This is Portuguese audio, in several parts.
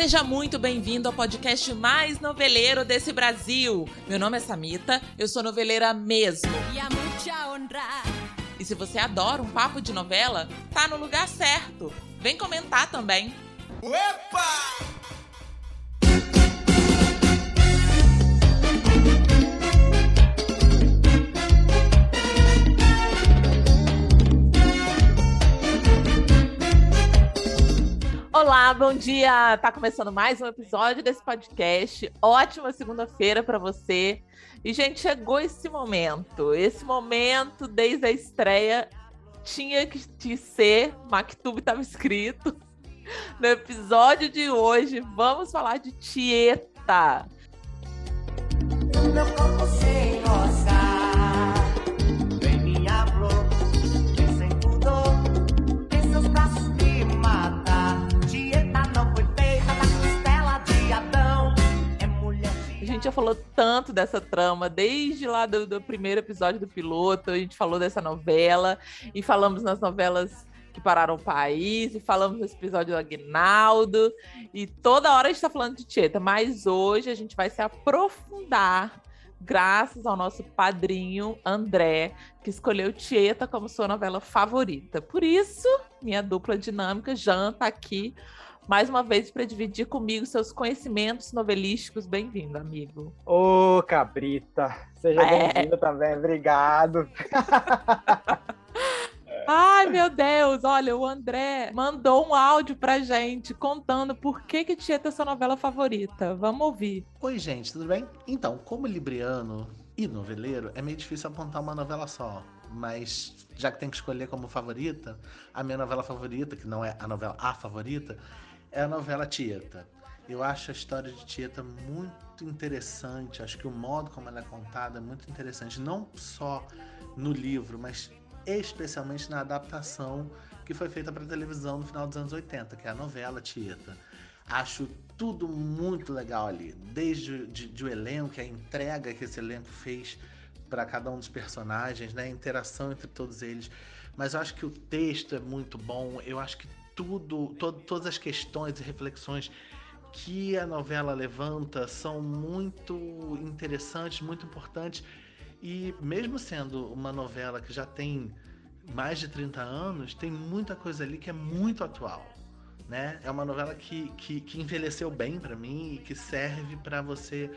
Seja muito bem-vindo ao podcast mais noveleiro desse Brasil. Meu nome é Samita, eu sou noveleira mesmo. E se você adora um papo de novela, tá no lugar certo. Vem comentar também. Opa! Olá, bom dia! Tá começando mais um episódio desse podcast. Ótima segunda-feira para você. E, gente, chegou esse momento. Esse momento, desde a estreia, tinha que ser, Mactub estava escrito. No episódio de hoje, vamos falar de Tieta. Meu corpo gente já falou tanto dessa trama, desde lá do, do primeiro episódio do piloto, a gente falou dessa novela, e falamos nas novelas que pararam o país, e falamos nesse episódio do Aguinaldo, e toda hora a gente está falando de Tieta, mas hoje a gente vai se aprofundar, graças ao nosso padrinho André, que escolheu Tieta como sua novela favorita. Por isso, minha dupla dinâmica, Jean, tá aqui mais uma vez para dividir comigo seus conhecimentos novelísticos. Bem-vindo, amigo. Ô, Cabrita, seja é. bem-vindo também, obrigado. Ai, meu Deus, olha, o André mandou um áudio pra gente contando por que que Tieta é sua novela favorita. Vamos ouvir. Oi, gente, tudo bem? Então, como libriano e noveleiro, é meio difícil apontar uma novela só. Mas já que tem que escolher como favorita, a minha novela favorita, que não é a novela a favorita, é a novela Tieta. Eu acho a história de Tieta muito interessante, acho que o modo como ela é contada é muito interessante, não só no livro, mas especialmente na adaptação que foi feita para televisão no final dos anos 80, que é a novela Tieta. Acho tudo muito legal ali, desde de, de o elenco, a entrega que esse elenco fez para cada um dos personagens, né? a interação entre todos eles. Mas eu acho que o texto é muito bom, eu acho que tudo, todas as questões e reflexões que a novela levanta são muito interessantes, muito importantes. E mesmo sendo uma novela que já tem mais de 30 anos, tem muita coisa ali que é muito atual. Né? É uma novela que, que, que envelheceu bem para mim e que serve para você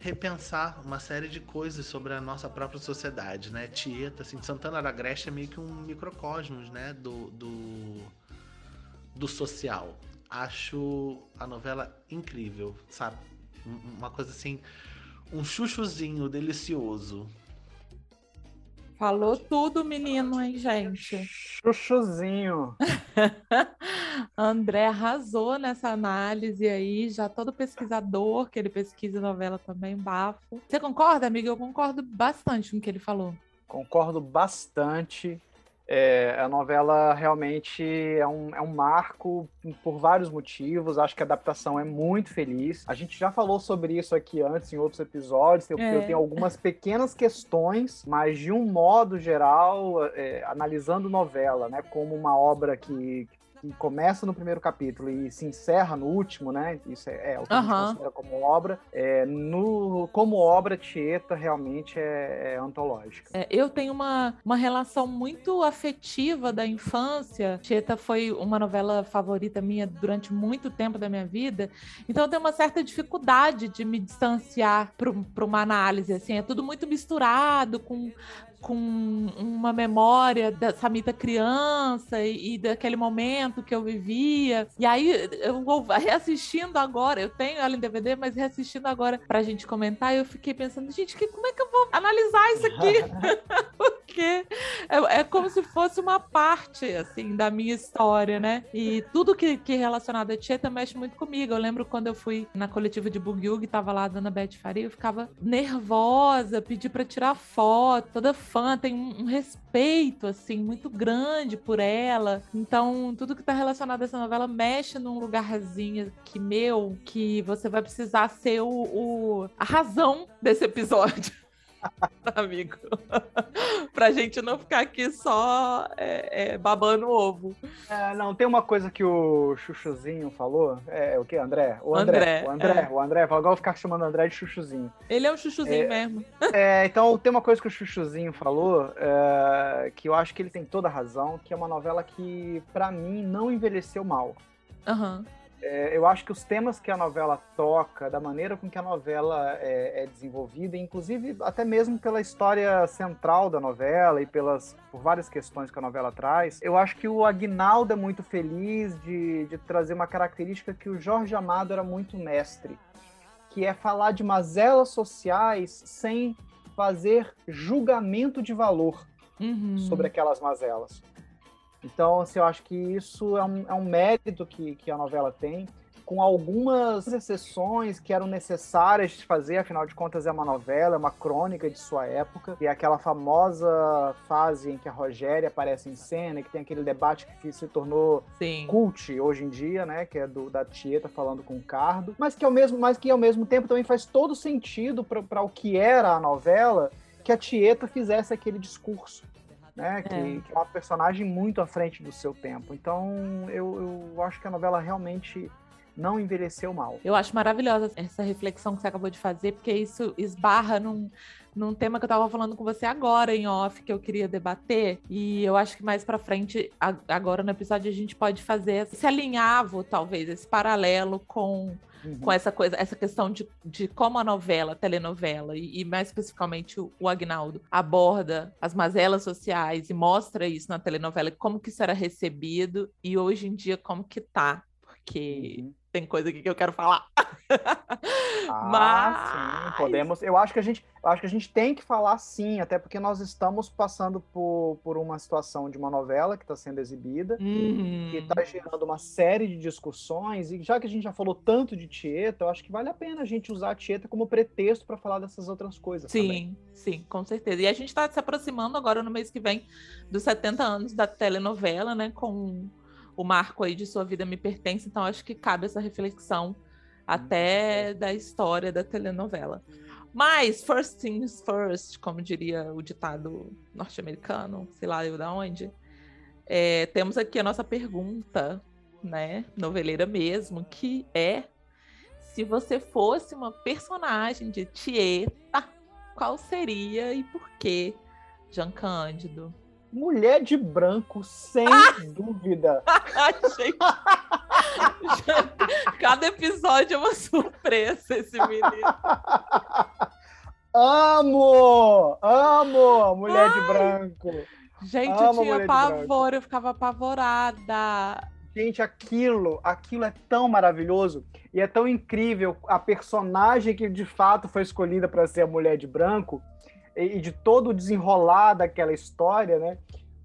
repensar uma série de coisas sobre a nossa própria sociedade, né? Tieta, assim, Santana da Agreste é meio que um microcosmos, né? Do, do, do social. Acho a novela incrível, sabe? Uma coisa assim, um chuchuzinho delicioso. Falou tudo, menino, hein, gente? Chuchuzinho. André arrasou nessa análise aí, já todo pesquisador, que ele pesquisa novela também, bafo. Você concorda, amiga? Eu concordo bastante com o que ele falou. Concordo bastante. É, a novela realmente é um, é um marco por vários motivos. Acho que a adaptação é muito feliz. A gente já falou sobre isso aqui antes em outros episódios. Eu, é. eu tenho algumas pequenas questões, mas de um modo geral, é, analisando novela, né, como uma obra que, que começa no primeiro capítulo e se encerra no último, né? Isso é, é o que uhum. a gente considera como obra. É, no, como obra, Tieta realmente é, é antológica. É, eu tenho uma, uma relação muito afetiva da infância. Tieta foi uma novela favorita minha durante muito tempo da minha vida. Então eu tenho uma certa dificuldade de me distanciar para uma análise. Assim, é tudo muito misturado com com uma memória da Samita criança e, e, daquele momento que eu vivia. E aí, eu vou reassistindo agora, eu tenho ela em DVD, mas reassistindo agora pra gente comentar, eu fiquei pensando, gente, que, como é que eu vou analisar isso aqui? Porque é, é, como se fosse uma parte, assim, da minha história, né? E tudo que, que é relacionado a Tieta mexe muito comigo. Eu lembro quando eu fui na coletiva de Bugyug, tava lá a dona Beth Faria, eu ficava nervosa, pedi pra tirar foto, toda fã, tem um, um, respeito, assim, muito grande por ela. Então, tudo que tá relacionado a essa novela mexe num lugarzinho que meu, que você vai precisar ser o, o a razão desse episódio. amigo. pra gente não ficar aqui só é, é, babando ovo. É, não, tem uma coisa que o Chuchuzinho falou. É o que, André? O André. André o André, é. o André. Agora eu vou ficar chamando o André de Chuchuzinho. Ele é um Chuchuzinho é, mesmo. É, então tem uma coisa que o Chuchuzinho falou, é, que eu acho que ele tem toda a razão, que é uma novela que, para mim, não envelheceu mal. Aham. Uhum. É, eu acho que os temas que a novela toca, da maneira com que a novela é, é, desenvolvida, inclusive até mesmo pela história central da novela e pelas por várias questões que a novela traz, eu acho que o Agnaldo é muito feliz de, de trazer uma característica que o Jorge Amado era muito mestre, que é falar de mazelas sociais sem fazer julgamento de valor uhum. sobre aquelas mazelas. Então, assim, eu acho que isso é um, é um mérito que, que a novela tem, com algumas exceções que eram necessárias de fazer, afinal de contas é uma novela, é uma crônica de sua época, e é aquela famosa fase em que a Rogéria aparece em cena, que tem aquele debate que se tornou Sim. cult hoje em dia, né, que é do, da Tieta falando com o Cardo, mas que, ao mesmo, mas que ao mesmo tempo também faz todo sentido para o que era a novela, que a Tieta fizesse aquele discurso né? Que, é. que, é uma personagem muito à frente do seu tempo. Então, eu, eu acho que a novela realmente não envelheceu mal. Eu acho maravilhosa essa reflexão que você acabou de fazer, porque isso esbarra num, num tema que eu estava falando com você agora em off, que eu queria debater, e eu acho que mais para frente, agora no episódio, a gente pode fazer esse alinhavo, talvez, esse paralelo com Uhum. com essa coisa, essa questão de, de como a novela, a telenovela, e, e mais especificamente o, o, Agnaldo, aborda as mazelas sociais e mostra isso na telenovela, como que isso era recebido e hoje em dia como que tá. Porque uhum tem coisa aqui que eu quero falar. ah, Mas... sim, podemos. Eu acho que a gente, acho que a gente tem que falar sim, até porque nós estamos passando por, por uma situação de uma novela que está sendo exibida, uhum. que está gerando uma série de discussões, e já que a gente já falou tanto de Tieta, eu acho que vale a pena a gente usar a Tieta como pretexto para falar dessas outras coisas. Sim, também. sim, com certeza. E a gente está se aproximando agora no mês que vem dos 70 anos da telenovela, né? Com o marco aí de sua vida me pertence, então acho que cabe essa reflexão até da história da telenovela. Mas, first things first, como diria o ditado norte-americano, sei lá eu da onde, é, temos aqui a nossa pergunta, né, noveleira mesmo, que é se você fosse uma personagem de Tieta, qual seria e por quê, Jean Cândido? Mulher de branco, sem ah! dúvida. Cada episódio é uma surpresa, esse menino. Amo! Amo! Mulher Ai. de branco. Gente, amo eu tinha pavor, eu ficava apavorada. Gente, aquilo, aquilo é tão maravilhoso e é tão incrível a personagem que de fato foi escolhida para ser a mulher de branco e de todo o desenrolar daquela história, né?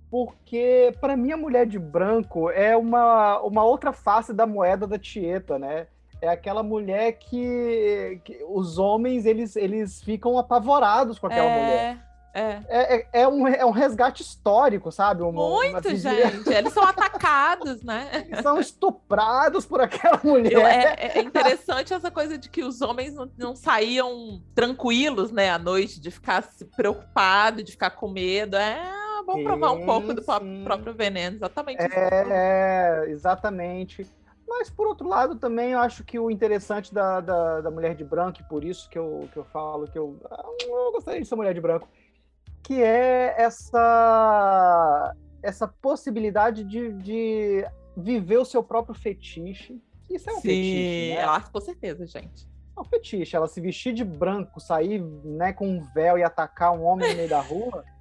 Porque para mim a mulher de branco é uma, uma outra face da moeda da Tieta, né? É aquela mulher que, que os homens eles, eles ficam apavorados com aquela é... mulher. É. É, é, é, um, é um resgate histórico, sabe? Uma, Muito, uma gente. Eles são atacados, né? Eles são estuprados por aquela mulher. É, é, interessante essa coisa de que os homens não, não saíam tranquilos, né, à noite, de ficar preocupado, de ficar com medo. É, vamos provar um pouco do próprio veneno, exatamente. É, exatamente. Mas, por outro lado, também eu acho que o interessante da, da, da, mulher de branco, e por isso que eu, que eu falo que eu, eu gostaria de ser mulher de branco, que é essa, essa possibilidade de, de viver o seu próprio fetiche. Isso é um Sim, fetiche. Né? Ah, com certeza, gente. É um fetiche. Ela se vestir de branco, sair né, com um véu e atacar um homem no meio da rua.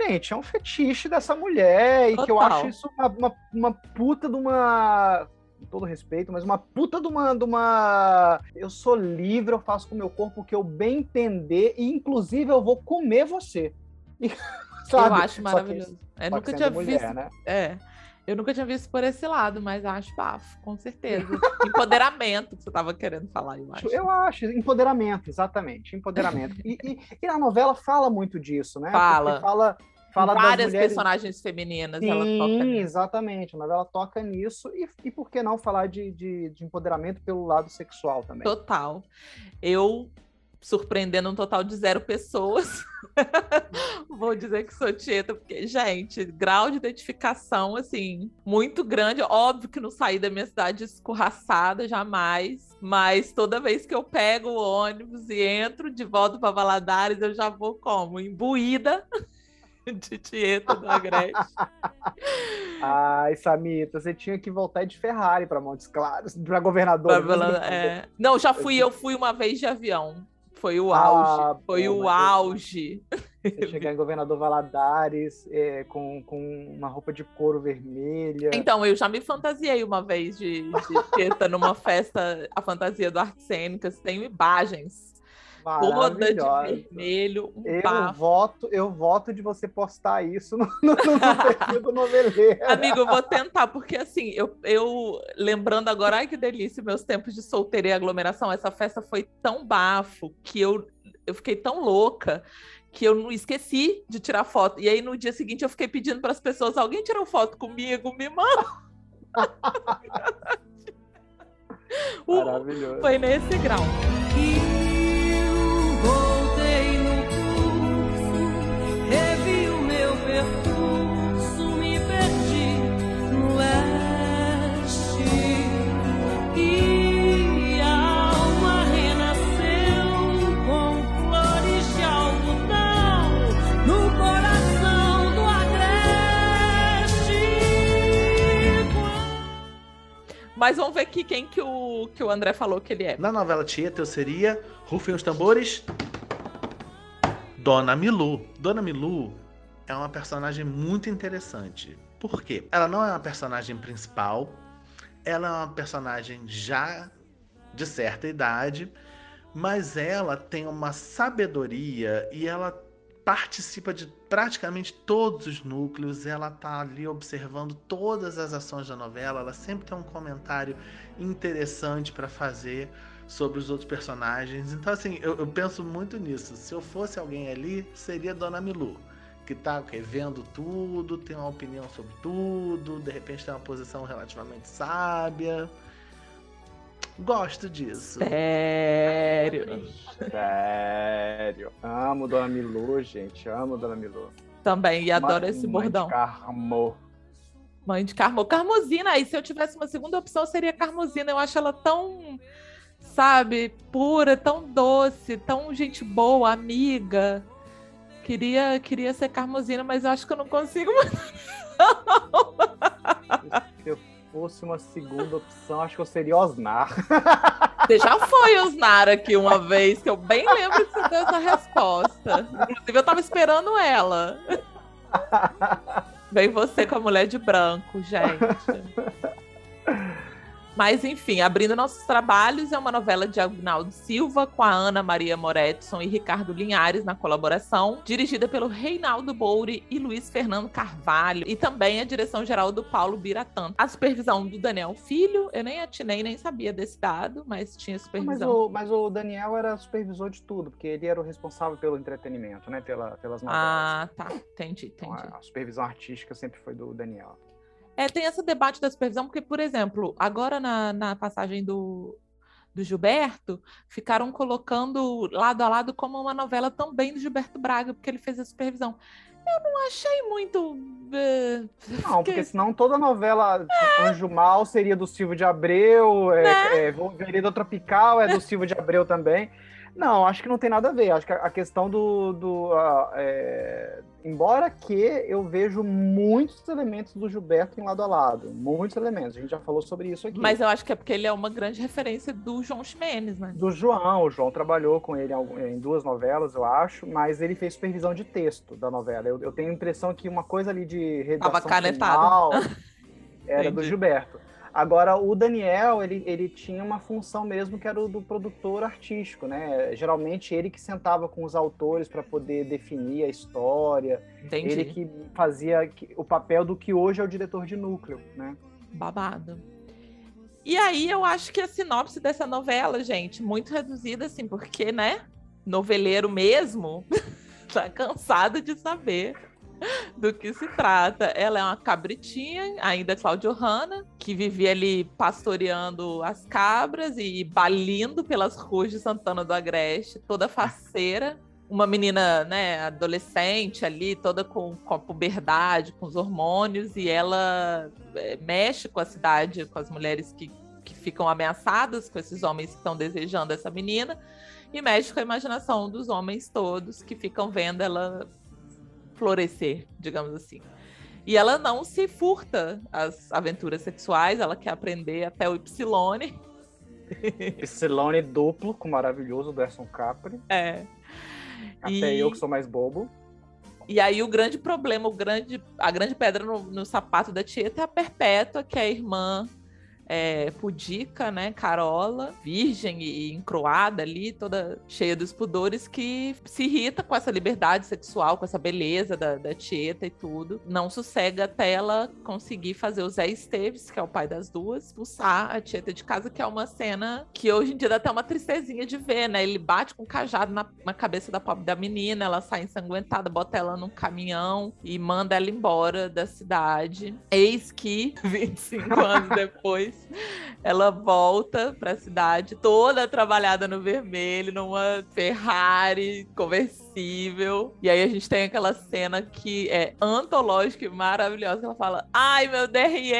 Gente, é um fetiche dessa mulher. Total. E que eu acho isso uma, uma, uma puta de uma com todo respeito, mas uma puta de uma, de uma. Eu sou livre, eu faço com o meu corpo o que eu bem entender, e inclusive eu vou comer você. Sabe? Eu acho maravilhoso. Que, eu nunca tinha mulher, visto. Né? É. Eu nunca tinha visto por esse lado, mas acho bafo, com certeza. Empoderamento que você estava querendo falar, eu acho. Eu acho, empoderamento, exatamente, empoderamento. e, e, e, a novela fala muito disso, né? Fala. Porque fala fala várias mulheres... personagens femininas. Sim, exatamente. A novela toca nisso. E, e por que não falar de, de, de, empoderamento pelo lado sexual também? Total. Eu surpreendendo um total de zero pessoas. Vou dizer que sou Tieta, porque, gente, grau de identificação, assim, muito grande. Óbvio que não saí da minha cidade escorraçada, jamais. Mas toda vez que eu pego o ônibus e entro de volta para Valadares, eu já vou como? Imbuída de Tieta do Agreste. Ai, Samita, você tinha que voltar de Ferrari para Montes Claros, para governador. Pra, é... Não, já fui, eu fui uma vez de avião. Foi o auge. Ah, foi o auge. Você chegar em Governador Valadares é, com, com uma roupa de couro vermelha. Então, eu já me fantasiei uma vez de, de teta numa festa, a fantasia do Artes Cênicas. Tenho imagens toda de vermelho, um eu bafo. voto, eu voto de você postar isso no, no, no perfil do noveleiro. Amigo, eu vou tentar, porque assim, eu, eu lembrando agora, ai que delícia, meus tempos de solteira e aglomeração, essa festa foi tão bafo que eu, eu fiquei tão louca que eu não esqueci de tirar foto. E aí no dia seguinte eu fiquei pedindo para as pessoas, alguém tirou foto comigo, me manda. Maravilhoso. Foi nesse grau. Mas vamos ver aqui quem que o, que o André falou que ele é. Na novela Tieta eu seria, rufem os tambores, Dona Milu. Dona Milu é uma personagem muito interessante. Por quê? Ela não é uma personagem principal, ela é uma personagem já de certa idade, mas ela tem uma sabedoria e ela participa de praticamente todos os núcleos, ela tá ali observando todas as ações da novela, ela sempre tem um comentário interessante para fazer sobre os outros personagens. Então, assim, eu, eu, penso muito nisso. Se eu fosse alguém ali, seria Dona Milu, que tá revendo tudo, tem uma opinião sobre tudo, de repente tem uma posição relativamente sábia. Gosto disso. Sério? Sério. Amo Dona Milu, gente. Amo Dona Milu. Também, e adoro esse mãe bordão. De Carmo. Mãe de Carmo. Carmosina, aí se eu tivesse uma segunda opção, seria Carmosina. Eu acho ela tão, sabe, pura, tão doce, tão gente boa, amiga. Queria, queria ser Carmosina, mas eu acho que eu não consigo mais. Fosse uma segunda opção, acho que eu seria Osnar. Você já foi Osnar aqui uma vez, que eu bem lembro que você deu essa resposta. Inclusive, eu tava esperando ela. Vem você com a mulher de branco, gente. Mas, enfim, abrindo nossos trabalhos, é uma novela de Agnaldo Silva, com a Ana Maria Moretson e Ricardo Linhares na colaboração, dirigida pelo Reinaldo Bouri e Luiz Fernando Carvalho, e também a direção geral do Paulo Biratã. A supervisão do Daniel Filho, eu nem atinei, nem sabia desse dado, mas tinha supervisão. Mas o, mas o Daniel era supervisor de tudo, porque ele era o responsável pelo entretenimento, né? Pela, pelas novelas. Ah, tá. Entendi, entendi. Então, a supervisão artística sempre foi do Daniel. É, tem esse debate da supervisão, porque, por exemplo, agora na, na passagem do, do Gilberto, ficaram colocando lado a lado como uma novela também do Gilberto Braga, porque ele fez a supervisão. Eu não achei muito. Uh, não, porque senão toda novela é. Anjo Mal seria do Silvio de Abreu, é, né? é, Vereda Tropical é do Silvio de Abreu também. Não, acho que não tem nada a ver. Acho que a questão do. do uh, é... Embora que eu vejo muitos elementos do Gilberto em lado a lado. Muitos elementos. A gente já falou sobre isso aqui. Mas eu acho que é porque ele é uma grande referência do João Ximenes, né? Do João. O João trabalhou com ele em duas novelas, eu acho, mas ele fez supervisão de texto da novela. Eu, eu tenho a impressão que uma coisa ali de redação Tava canetada. era Entendi. do Gilberto. Agora, o Daniel, ele, ele tinha uma função mesmo que era o do produtor artístico, né? Geralmente ele que sentava com os autores para poder definir a história. Entendi. Ele que fazia o papel do que hoje é o diretor de núcleo, né? Babado. E aí eu acho que a sinopse dessa novela, gente, muito reduzida, assim, porque, né? Noveleiro mesmo, tá cansado de saber do que se trata. Ela é uma cabritinha, ainda Claudio Hanna, que vivia ali pastoreando as cabras e balindo pelas ruas de Santana do Agreste, toda faceira. Uma menina, né, adolescente ali, toda com, com a puberdade, com os hormônios, e ela é, mexe com a cidade, com as mulheres que, que ficam ameaçadas, com esses homens que estão desejando essa menina, e mexe com a imaginação dos homens todos que ficam vendo ela florescer, digamos assim. E ela não se furta às aventuras sexuais, ela quer aprender até o Ypsilone. Ypsilone duplo, com o maravilhoso Derson Capri. É. Até e... eu que sou mais bobo. E aí o grande problema, o grande, a grande pedra no, no sapato da Tieta é a Perpétua, que é a irmã é, pudica, né, Carola, virgem e encroada ali, toda cheia dos pudores, que se irrita com essa liberdade sexual, com essa beleza da, da Tieta e tudo. Não sossega até ela conseguir fazer o Zé Esteves, que é o pai das duas, expulsar a Tieta de casa, que é uma cena que hoje em dia dá até uma tristezinha de ver, né? Ele bate com um cajado na, na cabeça da pobre da menina, ela sai ensanguentada, bota ela num caminhão e manda ela embora da cidade. Eis que, 25 anos depois, ela volta para a cidade toda trabalhada no vermelho, numa Ferrari conversível. E aí a gente tem aquela cena que é antológica e maravilhosa. Ela fala: Ai, meu DRE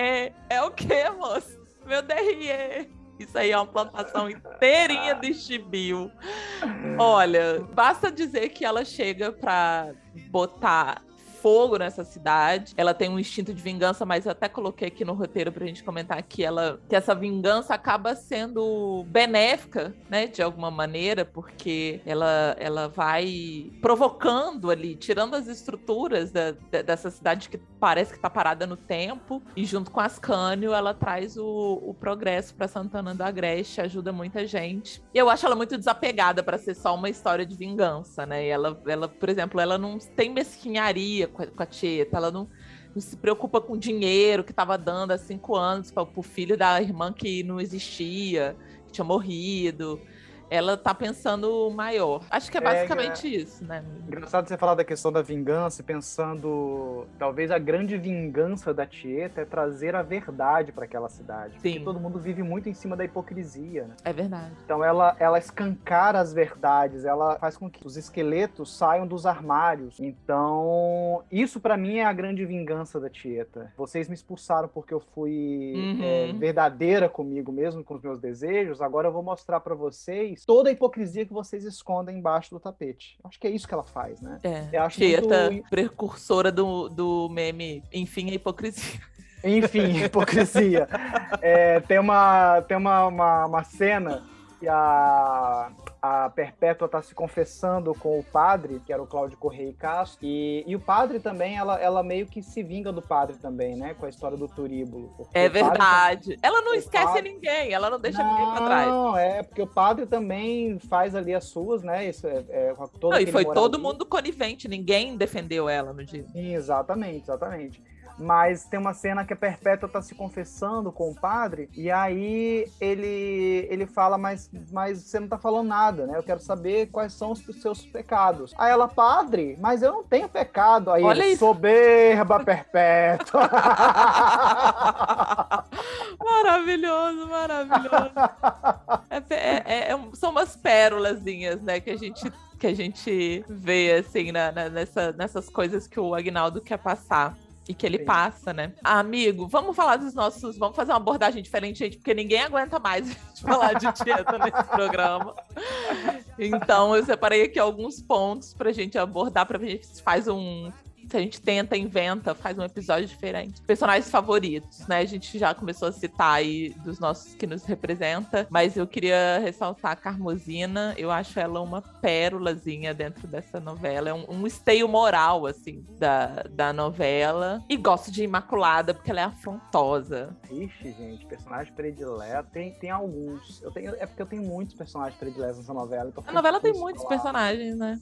é o quê, moço? Meu DRE. Isso aí é uma plantação inteirinha de chibio. Olha, basta dizer que ela chega para botar fogo nessa cidade. Ela tem um instinto de vingança, mas eu até coloquei aqui no roteiro pra gente comentar que ela que essa vingança acaba sendo benéfica, né, de alguma maneira, porque ela ela vai provocando ali, tirando as estruturas da, da, dessa cidade que parece que tá parada no tempo, e junto com Ascânio, ela traz o, o progresso para Santana do Agreste, ajuda muita gente. E eu acho ela muito desapegada para ser só uma história de vingança, né? E ela, ela, por exemplo, ela não tem mesquinharia com a, Tieta, ela não, não se preocupa com dinheiro que estava dando há cinco anos para o filho da irmã que não existia, que tinha morrido ela tá pensando maior. Acho que é, é basicamente é, isso, né? Engraçado você falar da questão da vingança, pensando. Talvez a grande vingança da Tieta é trazer a verdade para aquela cidade. Sim. Porque todo mundo vive muito em cima da hipocrisia, né? É verdade. Então ela, ela escancara as verdades, ela faz com que os esqueletos saiam dos armários. Então, isso para mim é a grande vingança da Tieta. Vocês me expulsaram porque eu fui uhum. é, verdadeira comigo mesmo, com os meus desejos. Agora eu vou mostrar para vocês toda a hipocrisia que vocês escondem embaixo do tapete. Acho que é isso que ela faz, né? É. Eu acho Tieta, muito... precursora do, do meme, enfim, a hipocrisia. Enfim, hipocrisia. é, tem uma, tem uma, uma, uma cena que a, a Perpétua está se confessando com o padre, que era o Cláudio Correia e Castro, e, e o padre também, ela, ela meio que se vinga do padre também, né, com a história do turíbulo. É verdade. Tá... Ela não esquece padre... ninguém, ela não deixa não, ninguém para trás. Não, é, porque o padre também faz ali as suas, né, isso é, é todo não, E foi todo mundo conivente, ninguém defendeu ela no dia. Sim, exatamente, exatamente mas tem uma cena que a Perpétua tá se confessando com o padre, e aí ele, ele fala, mas, mas você não tá falando nada, né? Eu quero saber quais são os seus pecados. Aí ela, padre, mas eu não tenho pecado. Aí Olha ele, isso. soberba perpétua. maravilhoso, maravilhoso. É, é, é, é, são umas pérolazinhas, né, que a gente que a gente vê assim na, na, nessa, nessas coisas que o Agnaldo quer passar e que ele Sim. passa, né? amigo, vamos falar dos nossos. Vamos fazer uma abordagem diferente, gente, porque ninguém aguenta mais de falar de Tieta nesse programa. Então, eu separei aqui alguns pontos pra gente abordar, pra gente faz um a gente tenta, inventa, faz um episódio diferente. Personagens favoritos, né? A gente já começou a citar aí dos nossos que nos representa, mas eu queria ressaltar a Carmosina. Eu acho ela uma pérolazinha dentro dessa novela. É um, um esteio moral, assim, da, da novela. E gosto de Imaculada, porque ela é afrontosa. Ixi, gente, personagem predileto. Tem, tem alguns. Eu tenho, é porque eu tenho muitos personagens prediletos nessa novela. A novela tem muitos falar. personagens, né?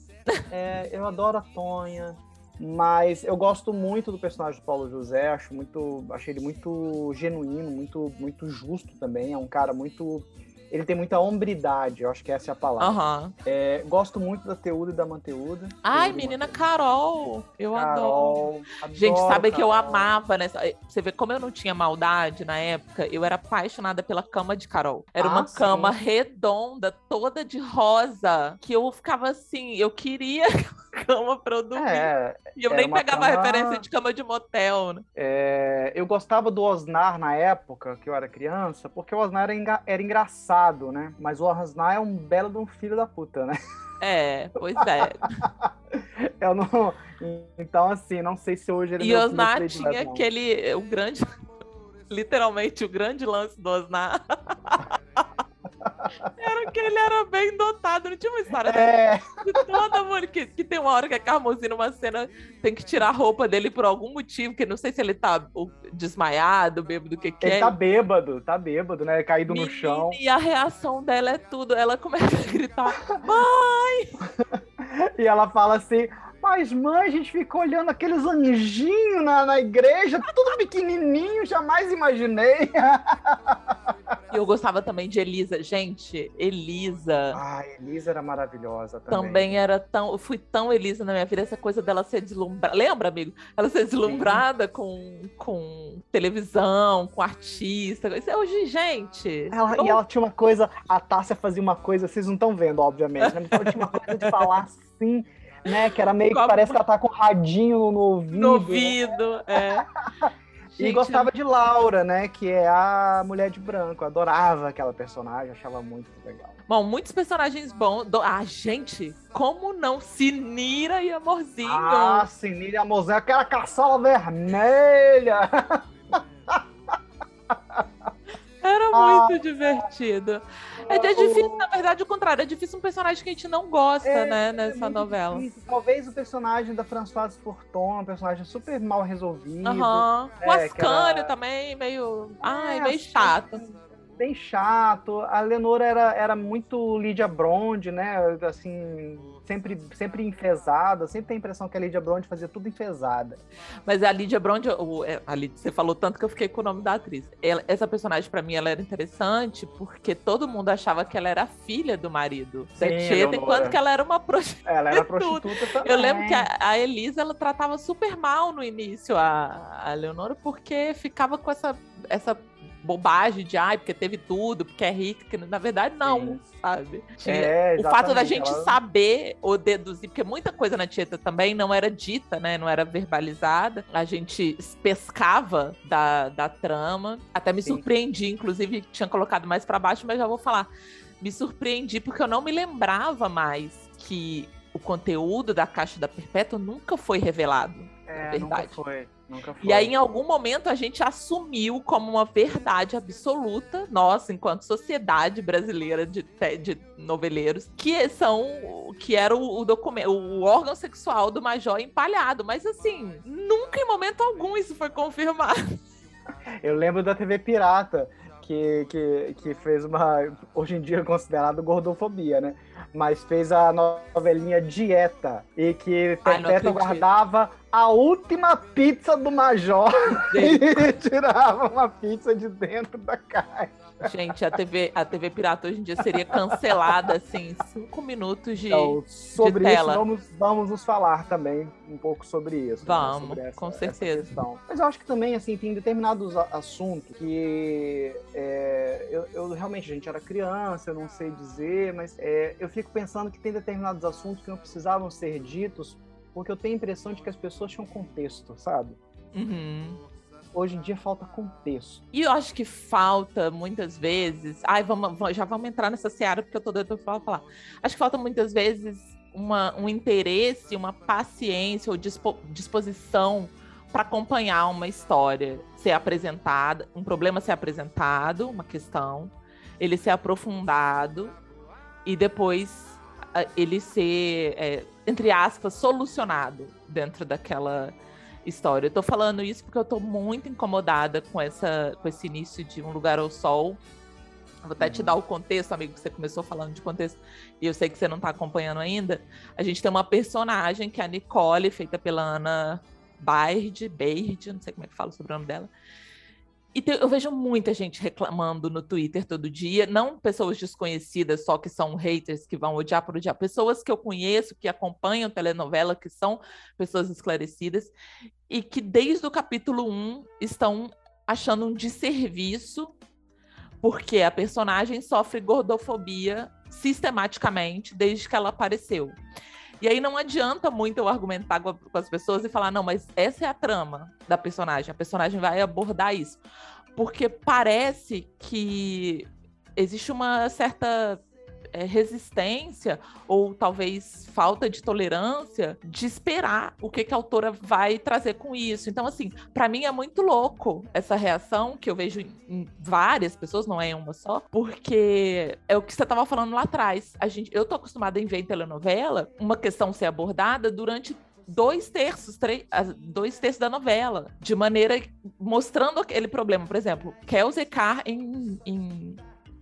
É, eu adoro a Tonha. Mas eu gosto muito do personagem do Paulo José, acho muito, achei ele muito genuíno, muito, muito justo também. É um cara muito ele tem muita hombridade, eu acho que essa é a palavra. Aham. É, gosto muito da Teuda e da Manteuda. Ai, menina Manteuda. Carol, eu adoro. Carol, Gente, adoro sabe que eu Carol. amava nessa. Você vê como eu não tinha maldade na época? Eu era apaixonada pela cama de Carol. Era Ah, uma sim. cama redonda, toda de rosa, que eu ficava assim, eu queria cama pra eu dormir. É, e eu nem pegava cama- referência de cama de motel, né? é, eu gostava do Osnar na época que eu era criança, porque o Osnar era, era engraçado, né? Mas o Osnar é um belo de um filho da puta, né? É, pois é. Eu não. Então, assim, não sei se hoje ele E Osnar tinha aquele. O grande. Literalmente, o grande lance do Osnar. era que ele era bem dotado. Não tinha uma história É, de toda mulher que, que tem uma hora que a Carmosina, numa cena, tem que tirar a roupa dele por algum motivo, que não sei se ele tá desmaiado, bêbado, o que que ele é. tá bêbado, tá bêbado, né? Caído no Menina, chão. E a reação dela é tudo. Ela começa a gritar: E ela fala assim: Mas, mãe, a gente fica olhando aqueles anjinhos na, na igreja, tudo pequenininho, jamais imaginei. E eu gostava também de Elisa. Gente, Elisa. Ai, Elisa era maravilhosa também. Também era tão. Eu fui tão Elisa na minha vida, essa coisa dela ser deslumbrada. Lembra, amigo? Ela ser deslumbrada com, com televisão, com artista. Isso é hoje, gente. Ela- e ela tinha uma coisa, a Tássia fazia uma coisa, vocês não estão vendo, obviamente, né? Mas ela tinha uma coisa de falar assim, né? Que era meio que parece que ela tá com o radinho no ouvido. no né? ouvido. É. E Gente, gostava de Laura, né? Que é a mulher de branco. Adorava aquela personagem, achava muito legal. Bom, muitos personagens bons. Do... Ah, gente, como não? Sinira e Amorzinho. Ah, Sinira e a Mozão, aquela caçola vermelha. Era Ah. muito divertido. É, é difícil, na verdade, o contrário. É difícil um personagem que a gente não gosta, É, né, É nessa muito novela. difícil. Talvez o personagem da Françoise Forton, um personagem super mal resolvido. Aham. O É, Ascânio era- também, meio. Ai, É, meio assim, chato. Bem chato. A Lenora era, era muito Lídia Bronde, né? Assim, sempre, sempre enfesada. Sempre tem a impressão que a Lídia Bronde fazia tudo enfesada. Mas a Lídia Bronde, o- é, a Lídia, você falou tanto que eu fiquei com o nome da atriz. Ela- essa personagem, pra mim, ela era interessante porque todo mundo achava que ela era filha do marido da Sim, Tieta, Eleonora. enquanto que ela era uma prostituta. Ela era prostituta também. Eu lembro que a, a Elisa ela tratava super mal no início a, a Leonora, porque ficava com essa, essa bobagem de ai, porque teve tudo, porque é rica, que na verdade não, Sim. sabe? Tinha- É, o fato da gente ela- saber ou deduzir, porque muita coisa na Tieta também não era dita, né? Não era verbalizada. A gente pescava da, da trama. Até me Sim. surpreendi, inclusive, tinha colocado mais pra baixo, mas já vou falar. Me surpreendi porque eu não me lembrava mais que o conteúdo da Caixa da Perpétua nunca foi revelado. É, verdade. nunca foi. Nunca foi. E aí, em algum momento, a gente assumiu como uma verdade absoluta, nós, enquanto sociedade brasileira de, de noveleiros, que são que era o, o documento, o órgão sexual do Major empalhado. Mas assim, nunca em momento algum isso foi confirmado. Eu lembro da TV Pirata, que, que, que fez uma, hoje em dia considerada gordofobia, né? Mas fez a novelinha Dieta, e que não Perpétua guardava a última pizza do Major e tirava uma pizza de dentro da caixa. Gente, a TV, a TV Pirata hoje em dia seria cancelada assim, em cinco minutos de. Então, sobre isso, tela. vamos, vamos nos falar também um pouco sobre isso. né? Vamos, Sobre essa- com certeza. Mas eu acho que também, assim, tem determinados assuntos que é, eu, eu realmente, gente era criança, eu não sei dizer, mas é, eu fico pensando que tem determinados assuntos que não precisavam ser ditos, porque eu tenho a impressão de que as pessoas tinham contexto, sabe? Uhum. Hoje em dia falta contexto. E eu acho que falta muitas vezes. Ai, vamos, va- já vamos entrar nessa seara porque eu tô doida pra falar. Acho que falta muitas vezes uma, um interesse, uma paciência ou dispo- disposição para acompanhar uma história ser apresentada, um problema ser apresentado, uma questão, ele ser aprofundado e depois ele ser, é, entre aspas, solucionado dentro daquela história. Eu tô falando isso porque eu tô muito incomodada com, essa, com esse início de Um Lugar ao Sol. Vou até te Uhum. dar o contexto, amigo, que você começou falando de contexto, e eu sei que você não tá acompanhando ainda. A gente tem uma personagem que é a Nicole, feita pela Ana Baird, Baird, não sei como é que fala sobre o nome dela, E te, eu vejo muita gente reclamando no Twitter todo dia, não pessoas desconhecidas só que são haters que vão odiar por odiar, pessoas que eu conheço, que acompanham telenovela, que são pessoas esclarecidas, e que desde o capítulo 1 estão achando um desserviço, porque a personagem sofre gordofobia sistematicamente desde que ela apareceu. E aí não adianta muito eu argumentar com as pessoas e falar, não, mas essa é a trama da personagem, a personagem vai abordar isso. Porque parece que existe uma certa é, resistência ou talvez falta de tolerância de esperar o que, que a autora vai trazer com isso. Então, assim, para mim é muito louco essa reação que eu vejo em várias pessoas, não é uma só, porque é o que você estava falando lá atrás. A gente, eu tô acostumada em ver em telenovela uma questão ser abordada durante dois terços, três, dois terços da novela, de maneira mostrando aquele problema. Por exemplo, Kelsey Carr em, em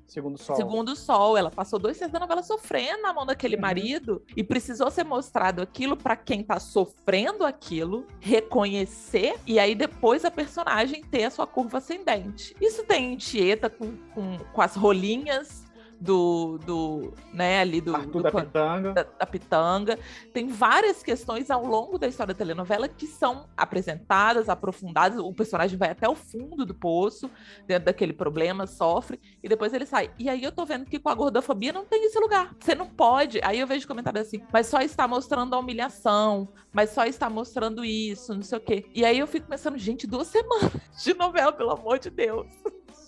Segundo Sol. Segundo Sol. Ela passou dois terços da novela sofrendo na mão daquele uhum. marido e precisou ser mostrado aquilo para quem tá sofrendo aquilo, reconhecer e aí depois a personagem ter a sua curva ascendente. Isso tem em Tieta com, com, com as rolinhas do, do né, ali do, Arthur do da, pitanga. Da, da, pitanga. Tem várias questões ao longo da história da telenovela que são apresentadas, aprofundadas. O personagem vai até o fundo do poço, dentro daquele problema, sofre, e depois ele sai. E aí eu tô vendo que com a gordofobia não tem esse lugar. Você não pode. Aí eu vejo comentários assim, mas só está mostrando a humilhação, mas só está mostrando isso, não sei o quê. E aí eu fico pensando, gente, duas semanas de novela, pelo amor de Deus.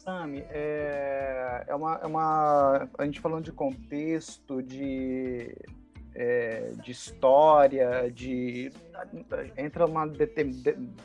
Sami, é, é, uma, é uma. A gente falando de contexto, de, é, de história, de. Entra uma,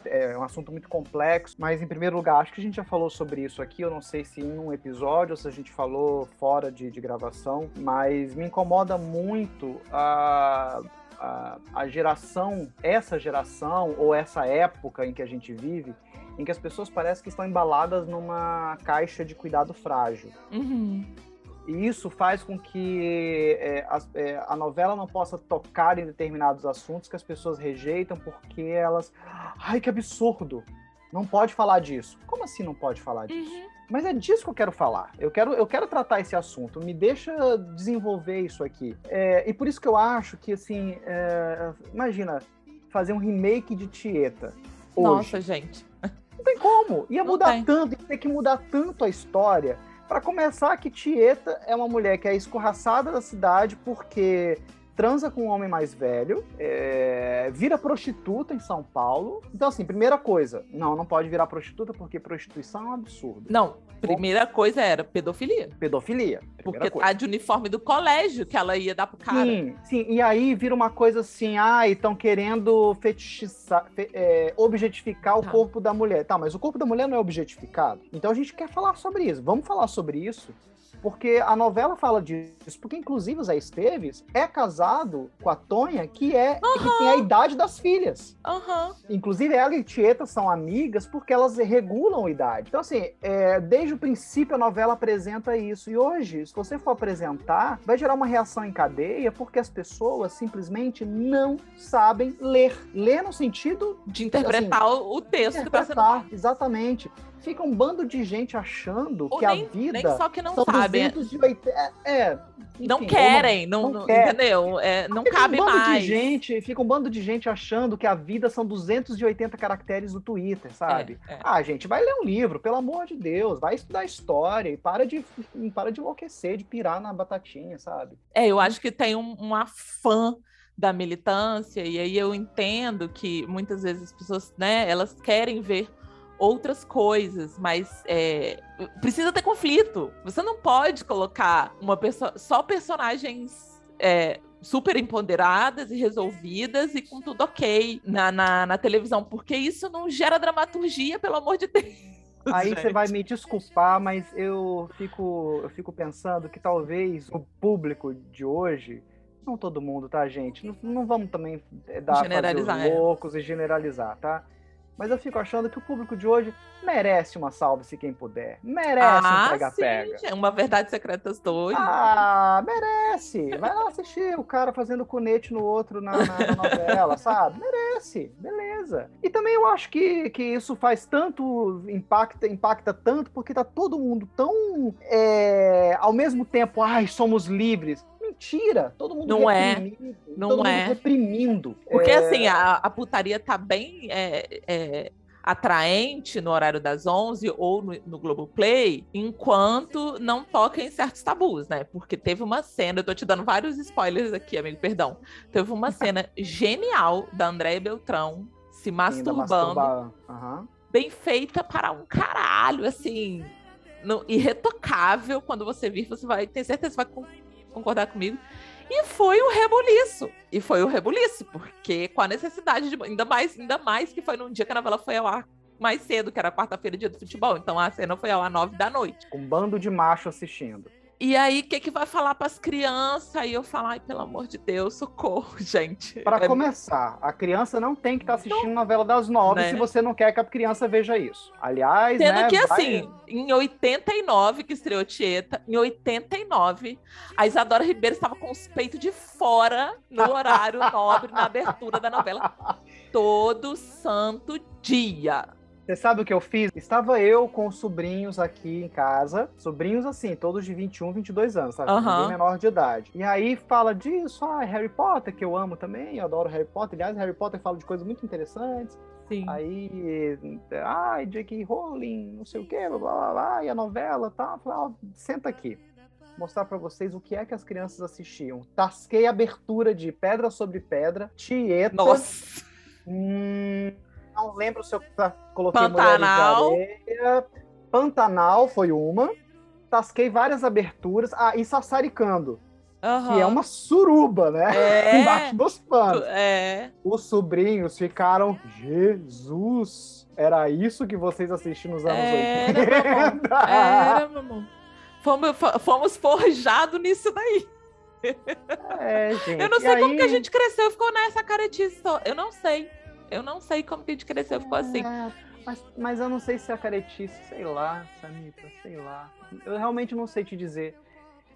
é um assunto muito complexo, mas em primeiro lugar, acho que a gente já falou sobre isso aqui. Eu não sei se em um episódio ou se a gente falou fora de, de gravação, mas me incomoda muito a. A, a geração, essa geração ou essa época em que a gente vive, em que as pessoas parecem que estão embaladas numa caixa de cuidado frágil. Uhum. E isso faz com que é, a, é, a, novela não possa tocar em determinados assuntos que as pessoas rejeitam porque elas. Ai, que absurdo! Não pode falar disso. Como assim não pode falar disso? Uhum. Mas é disso que eu quero falar. Eu quero, eu quero tratar esse assunto. Me deixa desenvolver isso aqui. É, e por isso que eu acho que, assim, é, imagina fazer um remake de Tieta. Hoje. Nossa, gente. Não tem como. Ia mudar tanto, ia ter que mudar tanto a história. Para começar, que Tieta é uma mulher que é escorraçada da cidade porque transa com um homem mais velho, é, vira prostituta em São Paulo. Então, assim, primeira coisa, não, não pode virar prostituta porque prostituição é um absurdo. Não, primeira coisa era pedofilia. Pedofilia. Porque coisa. a de uniforme do colégio que ela ia dar pro cara. Sim, sim. E aí vira uma coisa assim, ah, estão querendo fetichizar, fe, é, objetificar o tá. corpo da mulher. Tá, mas o corpo da mulher não é objetificado. Então a gente quer falar sobre isso. Vamos falar sobre isso porque a novela fala disso, porque inclusive o Zé Esteves é casado com a Tonha, que é uhum. que tem a idade das filhas. Uhum. Inclusive ela e Tieta são amigas porque elas regulam a idade. Então, assim, é, desde o princípio a novela apresenta isso. E hoje, se você for apresentar, vai gerar uma reação em cadeia porque as pessoas simplesmente não sabem ler. Ler no sentido de interpretar assim, o texto interpretar, tá Exatamente fica um bando de gente achando Ou que nem, a vida. Nem só que não sabem. É, é, enfim, não querem, não, não, não quer. entendeu? É, não fica cabe um bando mais. De gente, fica um bando de gente achando que a vida são 280 caracteres no Twitter, sabe? É, é. Ah, gente, vai ler um livro, pelo amor de Deus, vai estudar história e para de, para de enlouquecer, de pirar na batatinha, sabe? É, eu acho que tem um, um afã da militância, e aí eu entendo que muitas vezes as pessoas, né, elas querem ver outras coisas, mas é, precisa ter conflito. Você não pode colocar uma pessoa, só personagens é, super empoderadas e resolvidas e com tudo ok na, na, na, televisão, porque isso não gera dramaturgia, pelo amor de Deus. Aí você vai me desculpar, mas eu fico, eu fico pensando que talvez o público de hoje não todo mundo, tá, gente? Não, não vamos também é, dar fazer os é. loucos é. e generalizar, tá? Mas eu fico achando que o público de hoje merece uma salve-se quem puder. Merece ah, um pega-pega. É uma Verdade Secretas 2. Ah, merece. Vai lá assistir o cara fazendo conete no outro na, na, na novela, sabe? Merece. Beleza. E também eu acho que, que isso faz tanto, impacta, impacta tanto, porque tá todo mundo tão, é, ao mesmo tempo, ai, somos livres. Mentira, todo mundo não é, não é. reprimindo. Porque é... assim, a, a putaria tá bem é, é atraente no horário das 11 ou no, no Globoplay, enquanto não toca em certos tabus, né? Porque teve uma cena, eu tô te dando vários spoilers aqui, amigo, perdão. Teve uma cena genial da Andréia Beltrão se masturbando, uhum. bem feita para um caralho, assim, no, irretocável. Quando você vir, você vai ter certeza, você vai concordar comigo. E foi o rebuliço. E foi o rebuliço, porque com a necessidade de. Ainda mais, ainda mais que foi num dia que a novela foi ao ar mais cedo, que era quarta-feira, dia do futebol. Então a cena foi ao ar nove da noite. Um bando de macho assistindo. E aí, o que, que vai falar para as crianças? Aí eu falo, ai, pelo amor de Deus, socorro, gente. Para é... começar, a criança não tem que estar tá assistindo não, novela das nove né? se você não quer que a criança veja isso. Aliás, Sendo né, que, vai... assim, em 89, que estreou Tieta, em 89, a Isadora Ribeiro estava com os peitos de fora no horário nobre, na abertura da novela, todo santo dia. Você sabe o que eu fiz? Estava eu com sobrinhos aqui em casa, sobrinhos assim, todos de 21, 22 anos, sabe? Uhum. menor de idade. E aí fala disso, ah, Harry Potter, que eu amo também, eu adoro Harry Potter. Aliás, Harry Potter fala de coisas muito interessantes. Sim. Aí, ai, J.K. Rowling, não sei o quê, blá, blá, blá, e a novela, tá? Falei, ah, senta aqui mostrar para vocês o que é que as crianças assistiam. Tasquei abertura de Pedra sobre Pedra, Tieta. Nossa! Hum, não lembro se eu coloquei Pantanal. Pantanal foi uma. Tasquei várias aberturas. Ah, e Sassaricando. Uhum. Que é uma suruba, né? É. Embaixo dos panos. É. Os sobrinhos ficaram. Jesus! Era isso que vocês assistiam nos anos Era, 80. Era, mamão. Fomos, fomos forjados nisso daí. É, gente. Eu não sei como que a gente cresceu e ficou nessa caretice. Eu não sei. Eu não sei como que a gente cresceu, ficou assim. É, mas, mas eu não sei se é a caretice, sei lá, Samita, sei lá. Eu realmente não sei te dizer.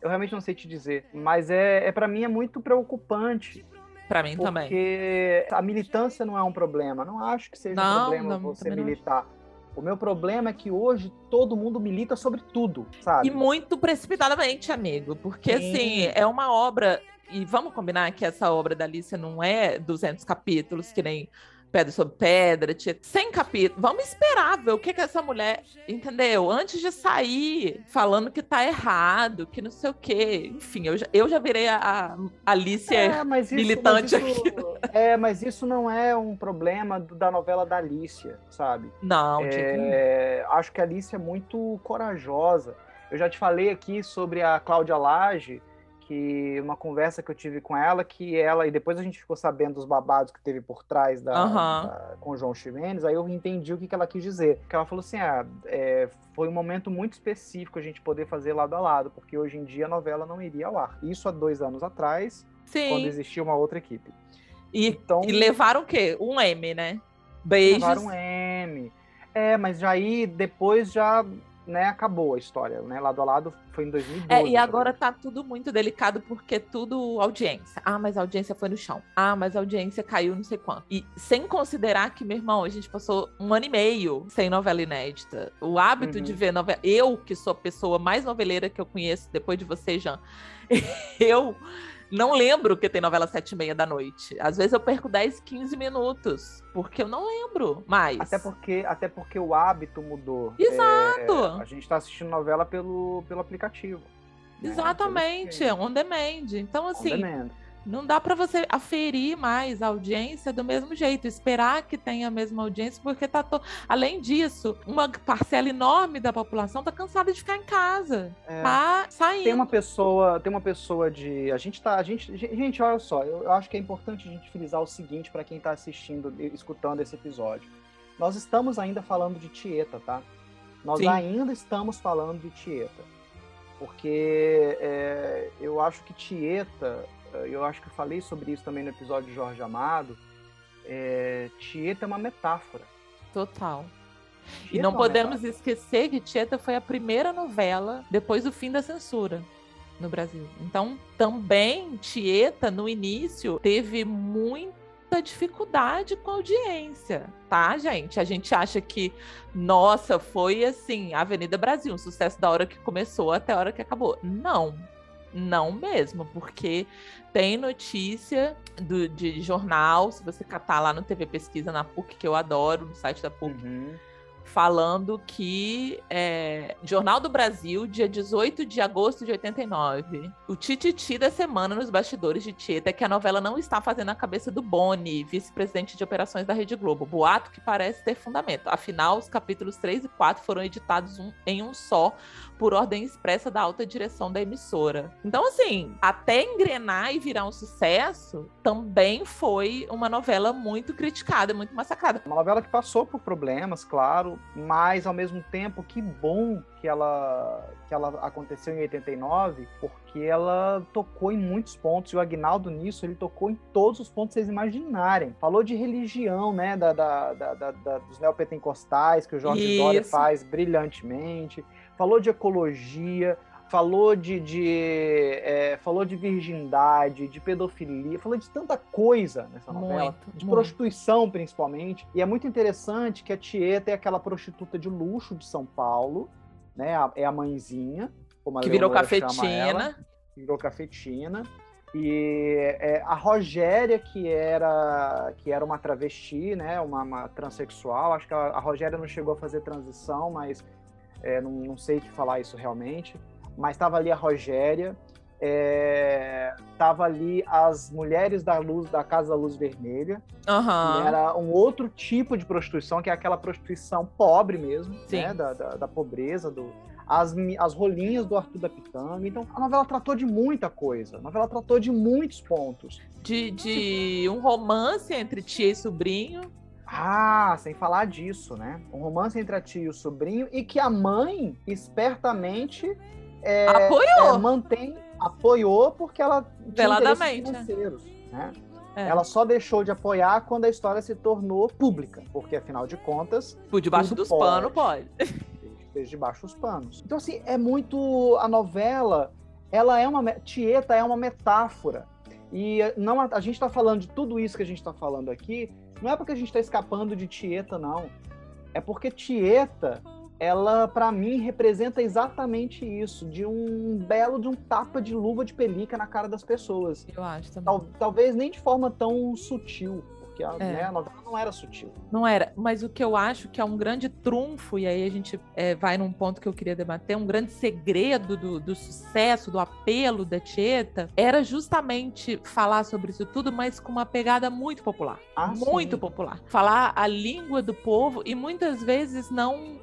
Eu realmente não sei te dizer. Mas é, é para mim é muito preocupante. Para mim porque também. Porque a militância não é um problema. Não acho que seja não, um problema não, você militar. O meu problema é que hoje todo mundo milita sobre tudo, sabe? E muito precipitadamente, amigo. Porque, Sim. assim, é uma obra. E vamos combinar que essa obra da Alicia não é 200 capítulos, que nem Pedra sobre Pedra, tinha 100 capítulos. Vamos esperar ver o que que essa mulher, entendeu? Antes de sair falando que tá errado, que não sei o quê. Enfim, eu já, eu já virei a, a Alicia é, isso, militante isso, aqui. É, mas isso não é um problema da novela da Alicia, sabe? Não, é, Acho que a Alicia é muito corajosa. Eu já te falei aqui sobre a Cláudia Lage, que uma conversa que eu tive com ela, que ela, e depois a gente ficou sabendo dos babados que teve por trás da, uhum. da com o João Ximenes, aí eu entendi o que, que ela quis dizer. Que ela falou assim: ah, é, foi um momento muito específico a gente poder fazer lado a lado, porque hoje em dia a novela não iria ao ar. Isso há dois anos atrás, Sim. quando existia uma outra equipe. E, então, e levaram o quê? Um M, né? Beijos. Levaram um M. É, mas já aí depois já né, acabou a história, né? Lado a lado foi em 2012. É, e agora tá tudo muito delicado porque tudo audiência. Ah, mas a audiência foi no chão. Ah, mas a audiência caiu não sei quanto. E sem considerar que, meu irmão, a gente passou um ano e meio sem novela inédita. O hábito uhum. de ver novela. Eu, que sou a pessoa mais noveleira que eu conheço depois de você, Jean, eu não lembro que tem novela sete e meia da noite. Às vezes eu perco 10, 15 minutos, porque eu não lembro mais. Até porque, até porque o hábito mudou. Exato. É, a gente está assistindo novela pelo, pelo aplicativo. Né? Exatamente, né? on demand. Então, assim. On demand não dá para você aferir mais a audiência do mesmo jeito, esperar que tenha a mesma audiência, porque tá to... além disso, uma parcela enorme da população tá cansada de ficar em casa, é. tá saindo. Tem uma pessoa, tem uma pessoa de, a gente tá, a gente, gente, olha só, eu, acho que é importante a gente frisar o seguinte para quem tá assistindo, escutando esse episódio. Nós estamos ainda falando de Tieta, tá? Nós Sim. ainda estamos falando de Tieta. Porque é, eu acho que Tieta eu acho que eu falei sobre isso também no episódio de Jorge Amado, é, Tieta é uma metáfora. Total. Tieta e não é podemos metáfora. esquecer que Tieta foi a primeira novela depois do fim da censura no Brasil. Então, também Tieta, no início, teve muito muita dificuldade com a audiência, tá, gente? A gente acha que, nossa, foi assim, Avenida Brasil, um sucesso da hora que começou até a hora que acabou. Não, não mesmo, porque tem notícia do, de jornal, se você catar lá no TV Pesquisa na PUC, que eu adoro, no site da PUC, uhum falando que é, Jornal do Brasil, dia 18 de agosto de 89, o tititi da semana nos bastidores de Tieta é que a novela não está fazendo a cabeça do Boni, vice-presidente de operações da Rede Globo. Boato que parece ter fundamento. Afinal, os capítulos 3 e 4 foram editados um, em um só, por ordem expressa da alta direção da emissora. Então, assim, até engrenar e virar um sucesso, também foi uma novela muito criticada, muito massacrada. Uma novela que passou por problemas, claro, mas ao mesmo tempo, que bom que ela, que ela aconteceu em 89, porque ela tocou em muitos pontos, e o Agnaldo nisso, ele tocou em todos os pontos que vocês imaginarem. Falou de religião, né, da, da, da, da dos neopentecostais, que o Jorge Isso. Dória faz brilhantemente, falou de ecologia, falou de, de é, falou de virgindade, de pedofilia, falou de tanta coisa nessa novela, muito, de muito. prostituição principalmente. E é muito interessante que a Tieta é aquela prostituta de luxo de São Paulo, né? é a mãezinha, como a que virou cafetina, virou cafetina. E é, a Rogéria, que era, que era uma travesti, né, uma, uma transexual, acho que a, a Rogéria não chegou a fazer transição, mas é, não, não sei te falar isso realmente mas estava ali a Rogéria, estava é, ali as mulheres da luz da Casa da Luz Vermelha, uhum. era um outro tipo de prostituição, que é aquela prostituição pobre mesmo, né, da, da, da, pobreza, do, as, as rolinhas do Arthur da Pitanga. Então, a novela tratou de muita coisa, a novela tratou de muitos pontos. De, de um romance entre tia e sobrinho. Ah, sem falar disso, né? Um romance entre a tia e o sobrinho, e que a mãe, espertamente, é, apoiou. É, mantém, apoiou porque ela veladamente financeiros, né? É. Ela só deixou de apoiar quando a história se tornou pública, porque afinal de contas, por debaixo dos panos pode. Desde debaixo dos panos. Então assim, é muito a novela, ela é uma Tieta é uma metáfora. E não a, a gente está falando de tudo isso que a gente está falando aqui, não é porque a gente está escapando de Tieta não. É porque Tieta ela para mim representa exatamente isso, de um belo de um tapa de luva de pelica na cara das pessoas. Eu acho também. Tal, talvez nem de forma tão sutil, porque a, é. né, a, novela não era sutil. Não era, mas o que eu acho que é um grande trunfo, e aí a gente é, vai num ponto que eu queria debater, um grande segredo do, do sucesso, do apelo da Tieta, era justamente falar sobre isso tudo, mas com uma pegada muito popular. Ah, muito sim. popular. Falar a língua do povo e muitas vezes não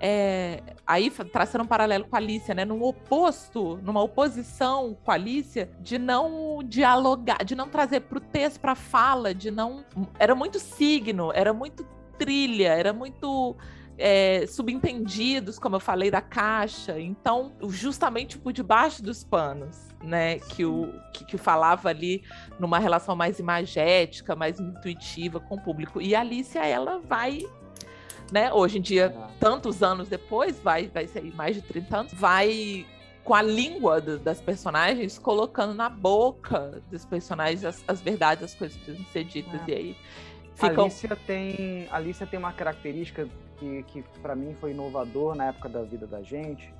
é, aí traçando um paralelo com a Alicia, né? Num oposto, numa oposição com a Alicia, de não dialogar, de não trazer para o texto, para a fala, de não. Era muito signo, era muito trilha, era muito. É, subentendidos, como eu falei, da caixa. Então, justamente por debaixo dos panos, né? Que o que, que falava ali numa relação mais imagética, mais intuitiva com o público. E a Alicia, ela vai né? Hoje em dia, tantos anos depois, vai, vai ser mais de 30 anos, vai com a língua do, das personagens colocando na boca dos personagens as, as verdades, as coisas que precisam ser ditas. É. E aí ficam... Alicia tem Alicia tem uma característica que, que para mim foi inovador na época da vida da gente,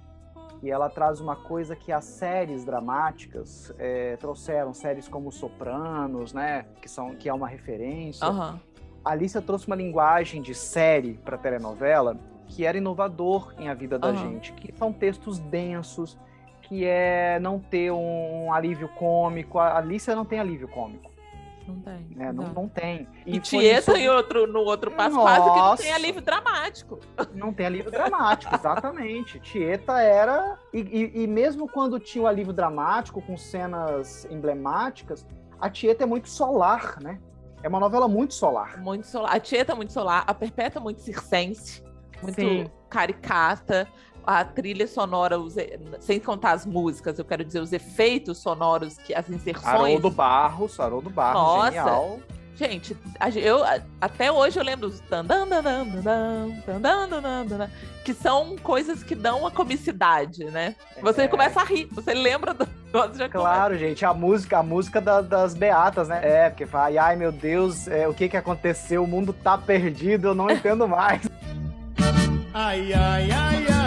e ela traz uma coisa que as séries dramáticas é, trouxeram, séries como Sopranos, né, que são que é uma referência. Uhum. A Alicia trouxe uma linguagem de série para telenovela que era inovador em a vida da uhum. gente, que são textos densos, que é não ter um alívio cômico. A Alicia não tem alívio cômico. Não tem. Né? Não, não tem. E, e Tieta em outro, no outro passo quase que não tem alívio dramático. Não tem alívio dramático, exatamente. Tieta era. E, e, e, mesmo quando tinha o alívio dramático, com cenas emblemáticas, a Tieta é muito solar, né? É uma novela muito solar. Muito solar. A Tieta é muito solar, a Perpétua é muito circense, muito Sim. caricata. A trilha sonora, os, sem contar as músicas, eu quero dizer os efeitos sonoros, que as inserções. Haroldo Barros, Haroldo Barros, Nossa, genial. Gente, eu até hoje eu lembro os que são coisas que dão uma comicidade, né? Você é. começa a rir, você lembra do já Claro, começa. gente, a música, a música da, das beatas, né? É, porque fala, ai meu Deus, é, o que que aconteceu? O mundo tá perdido, eu não entendo mais. ai, ai, ai, ai,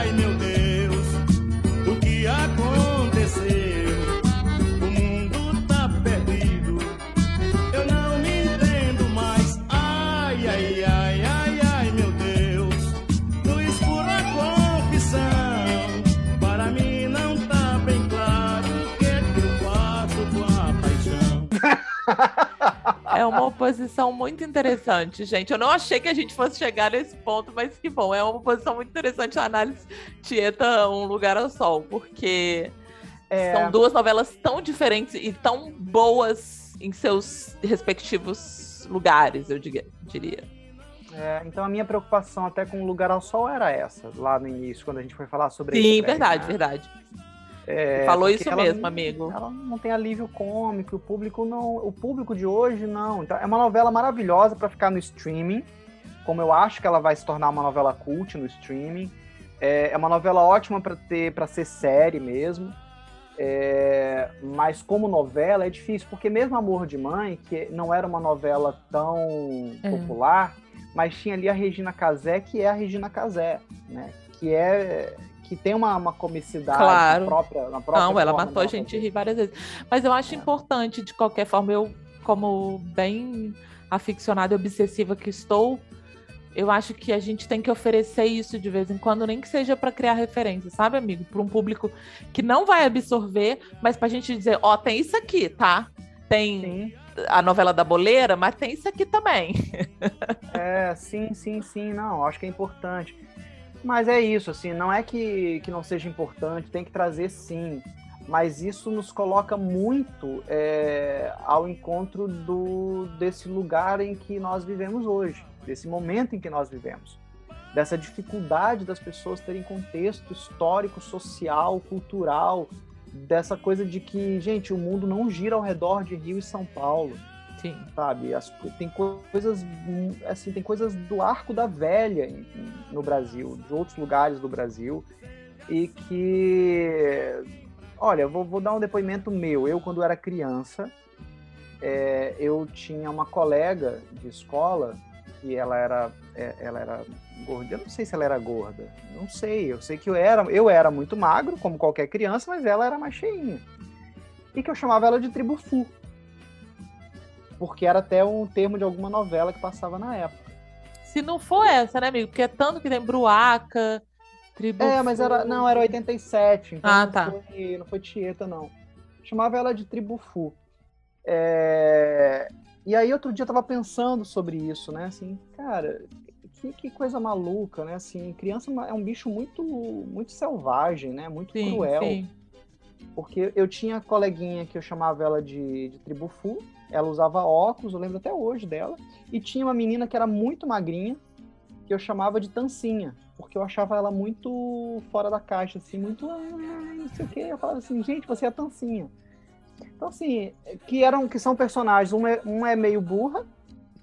É uma oposição muito interessante, gente. Eu não achei que a gente fosse chegar nesse ponto, mas que bom. É uma oposição muito interessante a análise Tieta Um Lugar ao Sol, porque é... são duas novelas tão diferentes e tão boas em seus respectivos lugares, eu diria. É, então a minha preocupação até com o Lugar ao Sol era essa, lá no início, quando a gente foi falar sobre Sim, verdade, né? verdade. É, Falou isso mesmo, amigo. Ela não tem alívio cômico, o público não, o público de hoje não. Então é uma novela maravilhosa para ficar no streaming, como eu acho que ela vai se tornar uma novela cult no streaming. É, é uma novela ótima para ter, para ser série mesmo. É, mas como novela é difícil, porque mesmo Amor de Mãe, que não era uma novela tão é. popular, mas tinha ali a Regina Casé, que é a Regina Casé, né? Que é que tem uma, uma comicidade claro. própria, na própria. Não, ela matou a gente rir várias vezes. Mas eu acho é. importante, de qualquer forma, eu, como bem aficionada e obsessiva que estou, eu acho que a gente tem que oferecer isso de vez em quando, nem que seja para criar referência, sabe, amigo? Para um público que não vai absorver, mas para a gente dizer: ó, oh, tem isso aqui, tá? Tem sim. a novela da boleira, mas tem isso aqui também. é, sim, sim, sim. Não, acho que é importante. Mas é isso, assim, não é que, que não seja importante, tem que trazer sim. Mas isso nos coloca muito é, ao encontro do, desse lugar em que nós vivemos hoje, desse momento em que nós vivemos. Dessa dificuldade das pessoas terem contexto histórico, social, cultural, dessa coisa de que, gente, o mundo não gira ao redor de Rio e São Paulo Sim. Sabe? As, tem coisas assim, tem coisas do arco da velha em, no Brasil, de outros lugares do Brasil, e que. Olha, vou, vou dar um depoimento meu. Eu, quando era criança, é, eu tinha uma colega de escola que ela era, é, ela era gorda. Eu não sei se ela era gorda. Não sei. Eu sei que eu era, eu era muito magro, como qualquer criança, mas ela era mais cheinha. E que eu chamava ela de tribufu porque era até um termo de alguma novela que passava na época. Se não for essa, né, amigo? Porque é tanto que tem Bruaca, Tribo. É, mas era. Não, era 87. Então ah, não tá. Foi, não foi Tieta, não. Chamava ela de Tribufu. É... E aí, outro dia, eu tava pensando sobre isso, né? Assim, cara, que, que, coisa maluca, né? Assim, criança é um bicho muito, muito selvagem, né? Muito sim, cruel. Sim. Porque eu tinha coleguinha que eu chamava ela de, de Tribufu, ela usava óculos, eu lembro até hoje dela. E tinha uma menina que era muito magrinha, que eu chamava de Tancinha, porque eu achava ela muito fora da caixa, assim, muito. Ah, não sei o quê. Eu falava assim, gente, você é Tancinha. Então, assim, que eram que são personagens, uma é, uma é meio burra,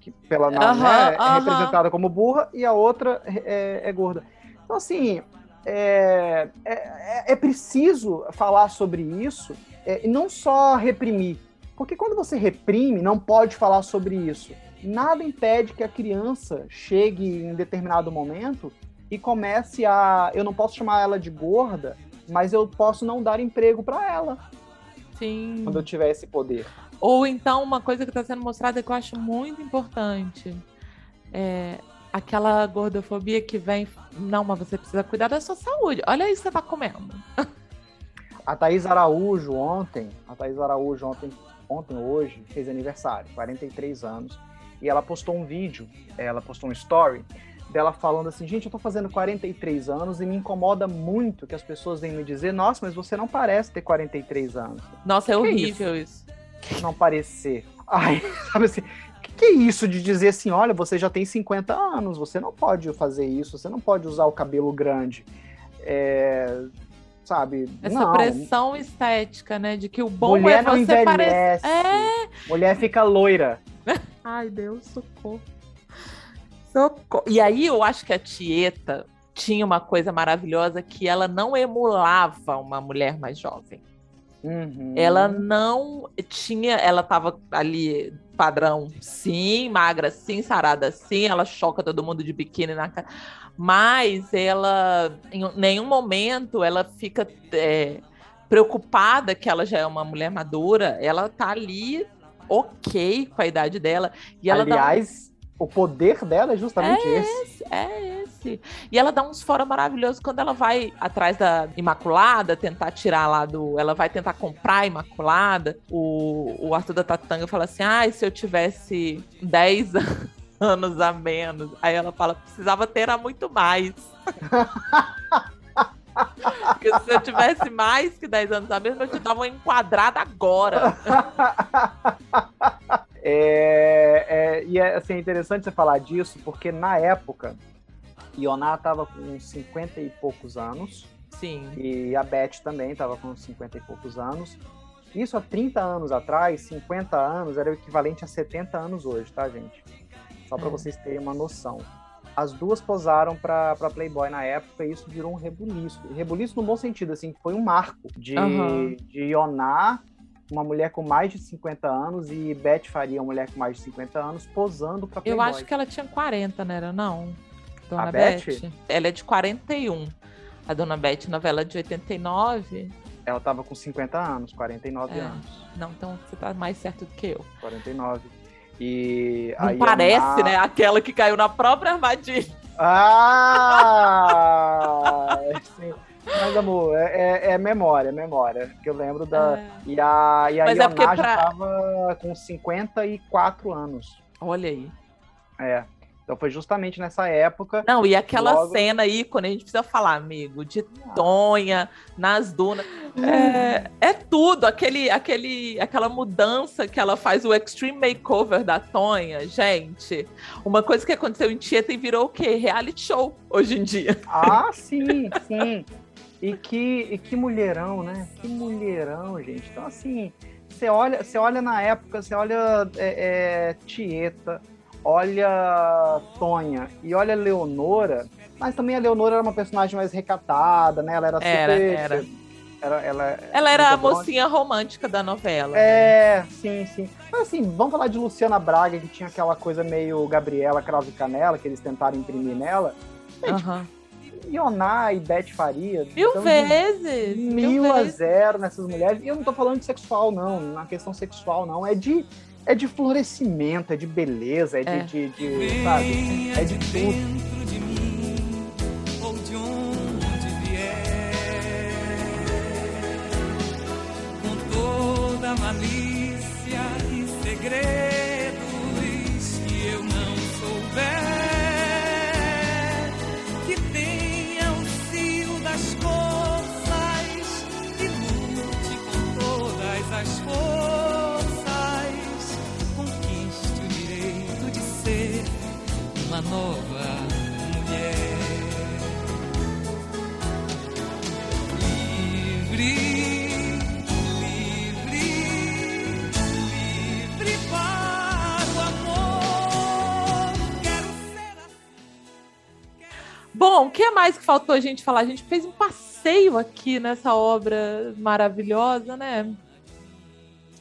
que pela nome uh -huh, né, é uh -huh. representada como burra, e a outra é, é gorda. Então, assim, é, é, é, preciso falar sobre isso é, e não só reprimir, porque quando você reprime, não pode falar sobre isso. Nada impede que a criança chegue em determinado momento e comece a. Eu não posso chamar ela de gorda, mas eu posso não dar emprego para ela. Sim. Quando eu tiver esse poder. Ou então, uma coisa que está sendo mostrada que eu acho muito importante. É aquela gordofobia que vem. Não, mas você precisa cuidar da sua saúde. Olha aí que você está comendo. A Thaís Araújo ontem, a Thaís Araújo ontem ontem ou hoje, fez aniversário, 43 anos, e ela postou um vídeo, ela postou um story dela falando assim, gente, eu tô fazendo 43 anos e me incomoda muito que as pessoas venham me dizer, nossa, mas você não parece ter 43 anos. Nossa, é que horrível é isso? isso? Não parecer. Ai, sabe assim, que, que é isso de dizer assim, olha, você já tem 50 anos, você não pode fazer isso, você não pode usar o cabelo grande. É, sabe? Essa não. pressão estética, né? De que o bom Mulher é você parecer. É. Mulher fica loira. Ai, Deus, socorro. Socorro. E aí eu acho que a Tieta tinha uma coisa maravilhosa que ela não emulava uma mulher mais jovem. Uhum. Ela não tinha, ela tava ali padrão, sim, magra, sim, sarada, sim, ela choca todo mundo de biquíni na cara, mas ela, em nenhum momento, ela fica é, preocupada que ela já é uma mulher madura, ela tá ali ok com a idade dela. E ela Aliás, um... o poder dela é justamente é esse. esse. É esse. E ela dá uns fora maravilhosos quando ela vai atrás da Imaculada, tentar tirar lá do. Ela vai tentar comprar a Imaculada. O, o Arthur da Tatanga fala assim: ah, se eu tivesse 10 anos a menos. Aí ela fala: precisava ter a muito mais. Porque se eu tivesse mais que 10 anos a menos, eu te dava uma enquadrada agora. É, é, e é assim, interessante você falar disso, porque na época, Ioná estava com 50 e poucos anos. Sim. E a Beth também estava com 50 e poucos anos. Isso há 30 anos atrás, 50 anos, era o equivalente a 70 anos hoje, tá, gente? Só para é. vocês terem uma noção. As duas posaram para Playboy na época e isso virou um rebuliço. Rebuliço no bom sentido, assim, foi um marco de, uhum. de Ioná, uma mulher com mais de 50 anos, e Beth Faria, uma mulher com mais de 50 anos, posando para Playboy. Eu acho que ela tinha 40, não era não? Dona a Beth? Beth? Ela é de 41. A Dona Beth, novela de 89. Ela tava com 50 anos, 49 é. anos. Não, então você tá mais certo do que eu. 49. E Não parece, né? Aquela que caiu na própria armadilha. Ah! sim. Mas, amor, é, é, é, memória, é memória. Que eu lembro da. É. E a, e a Mas Ioná é pra... já tava com 54 anos. Olha aí. É. Então foi justamente nessa época. Não, e aquela logo... cena aí, quando a gente precisa falar, amigo, de Tonha, nas dunas. É, é, tudo, aquele, aquele, aquela mudança que ela faz, o extreme makeover da Tonha, gente. Uma coisa que aconteceu em Tieta e virou o quê? Reality show hoje em dia. Ah, sim, sim. E que, e que mulherão, né? Que mulherão, gente. Então, assim, você olha, você olha na época, você olha é, é, Tieta olha Tonha e olha Leonora, mas também a Leonora era uma personagem mais recatada, né? Ela era super. Era, era. Era, ela, ela era a mocinha romântica da novela. É, né? sim, sim. Mas assim, vamos falar de Luciana Braga, que tinha aquela coisa meio Gabriela Cravo Canela, que eles tentaram imprimir nela. Gente, uhum. Ioná e Beth Faria. Mil vezes! Mil, mil a vezes. zero nessas mulheres. E eu não tô falando de sexual, não. Na questão sexual, não. É de é de florescimento, é de beleza, é, é. De, de, de, sabe? É de tudo. Bom, o que mais que faltou a gente falar? A gente fez um passeio aqui nessa obra maravilhosa, né?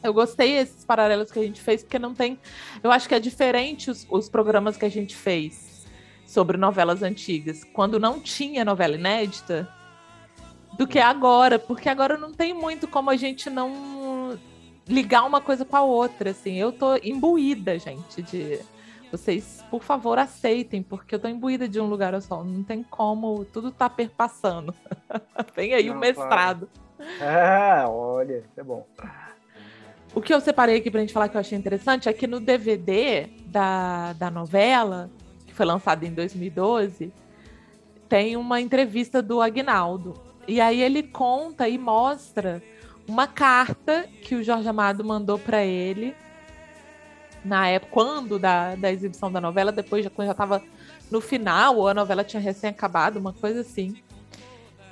Eu gostei esses paralelos que a gente fez, porque não tem. Eu acho que é diferente os, os programas que a gente fez sobre novelas antigas, quando não tinha novela inédita, do que agora, porque agora não tem muito como a gente não ligar uma coisa com a outra, assim. Eu tô imbuída, gente, de vocês, por favor, aceitem, porque eu tô imbuída de um lugar só. Não tem como, tudo tá perpassando. Vem aí o mestrado. É, olha, é bom. O que eu separei aqui pra gente falar que eu achei interessante é que no DVD da, da novela, que foi lançado em 2012, tem uma entrevista do Agnaldo. E aí ele conta e mostra uma carta que o Jorge Amado mandou para ele na época, quando da, da exibição da novela, depois já, quando já estava no final, ou a novela tinha recém acabado, uma coisa assim.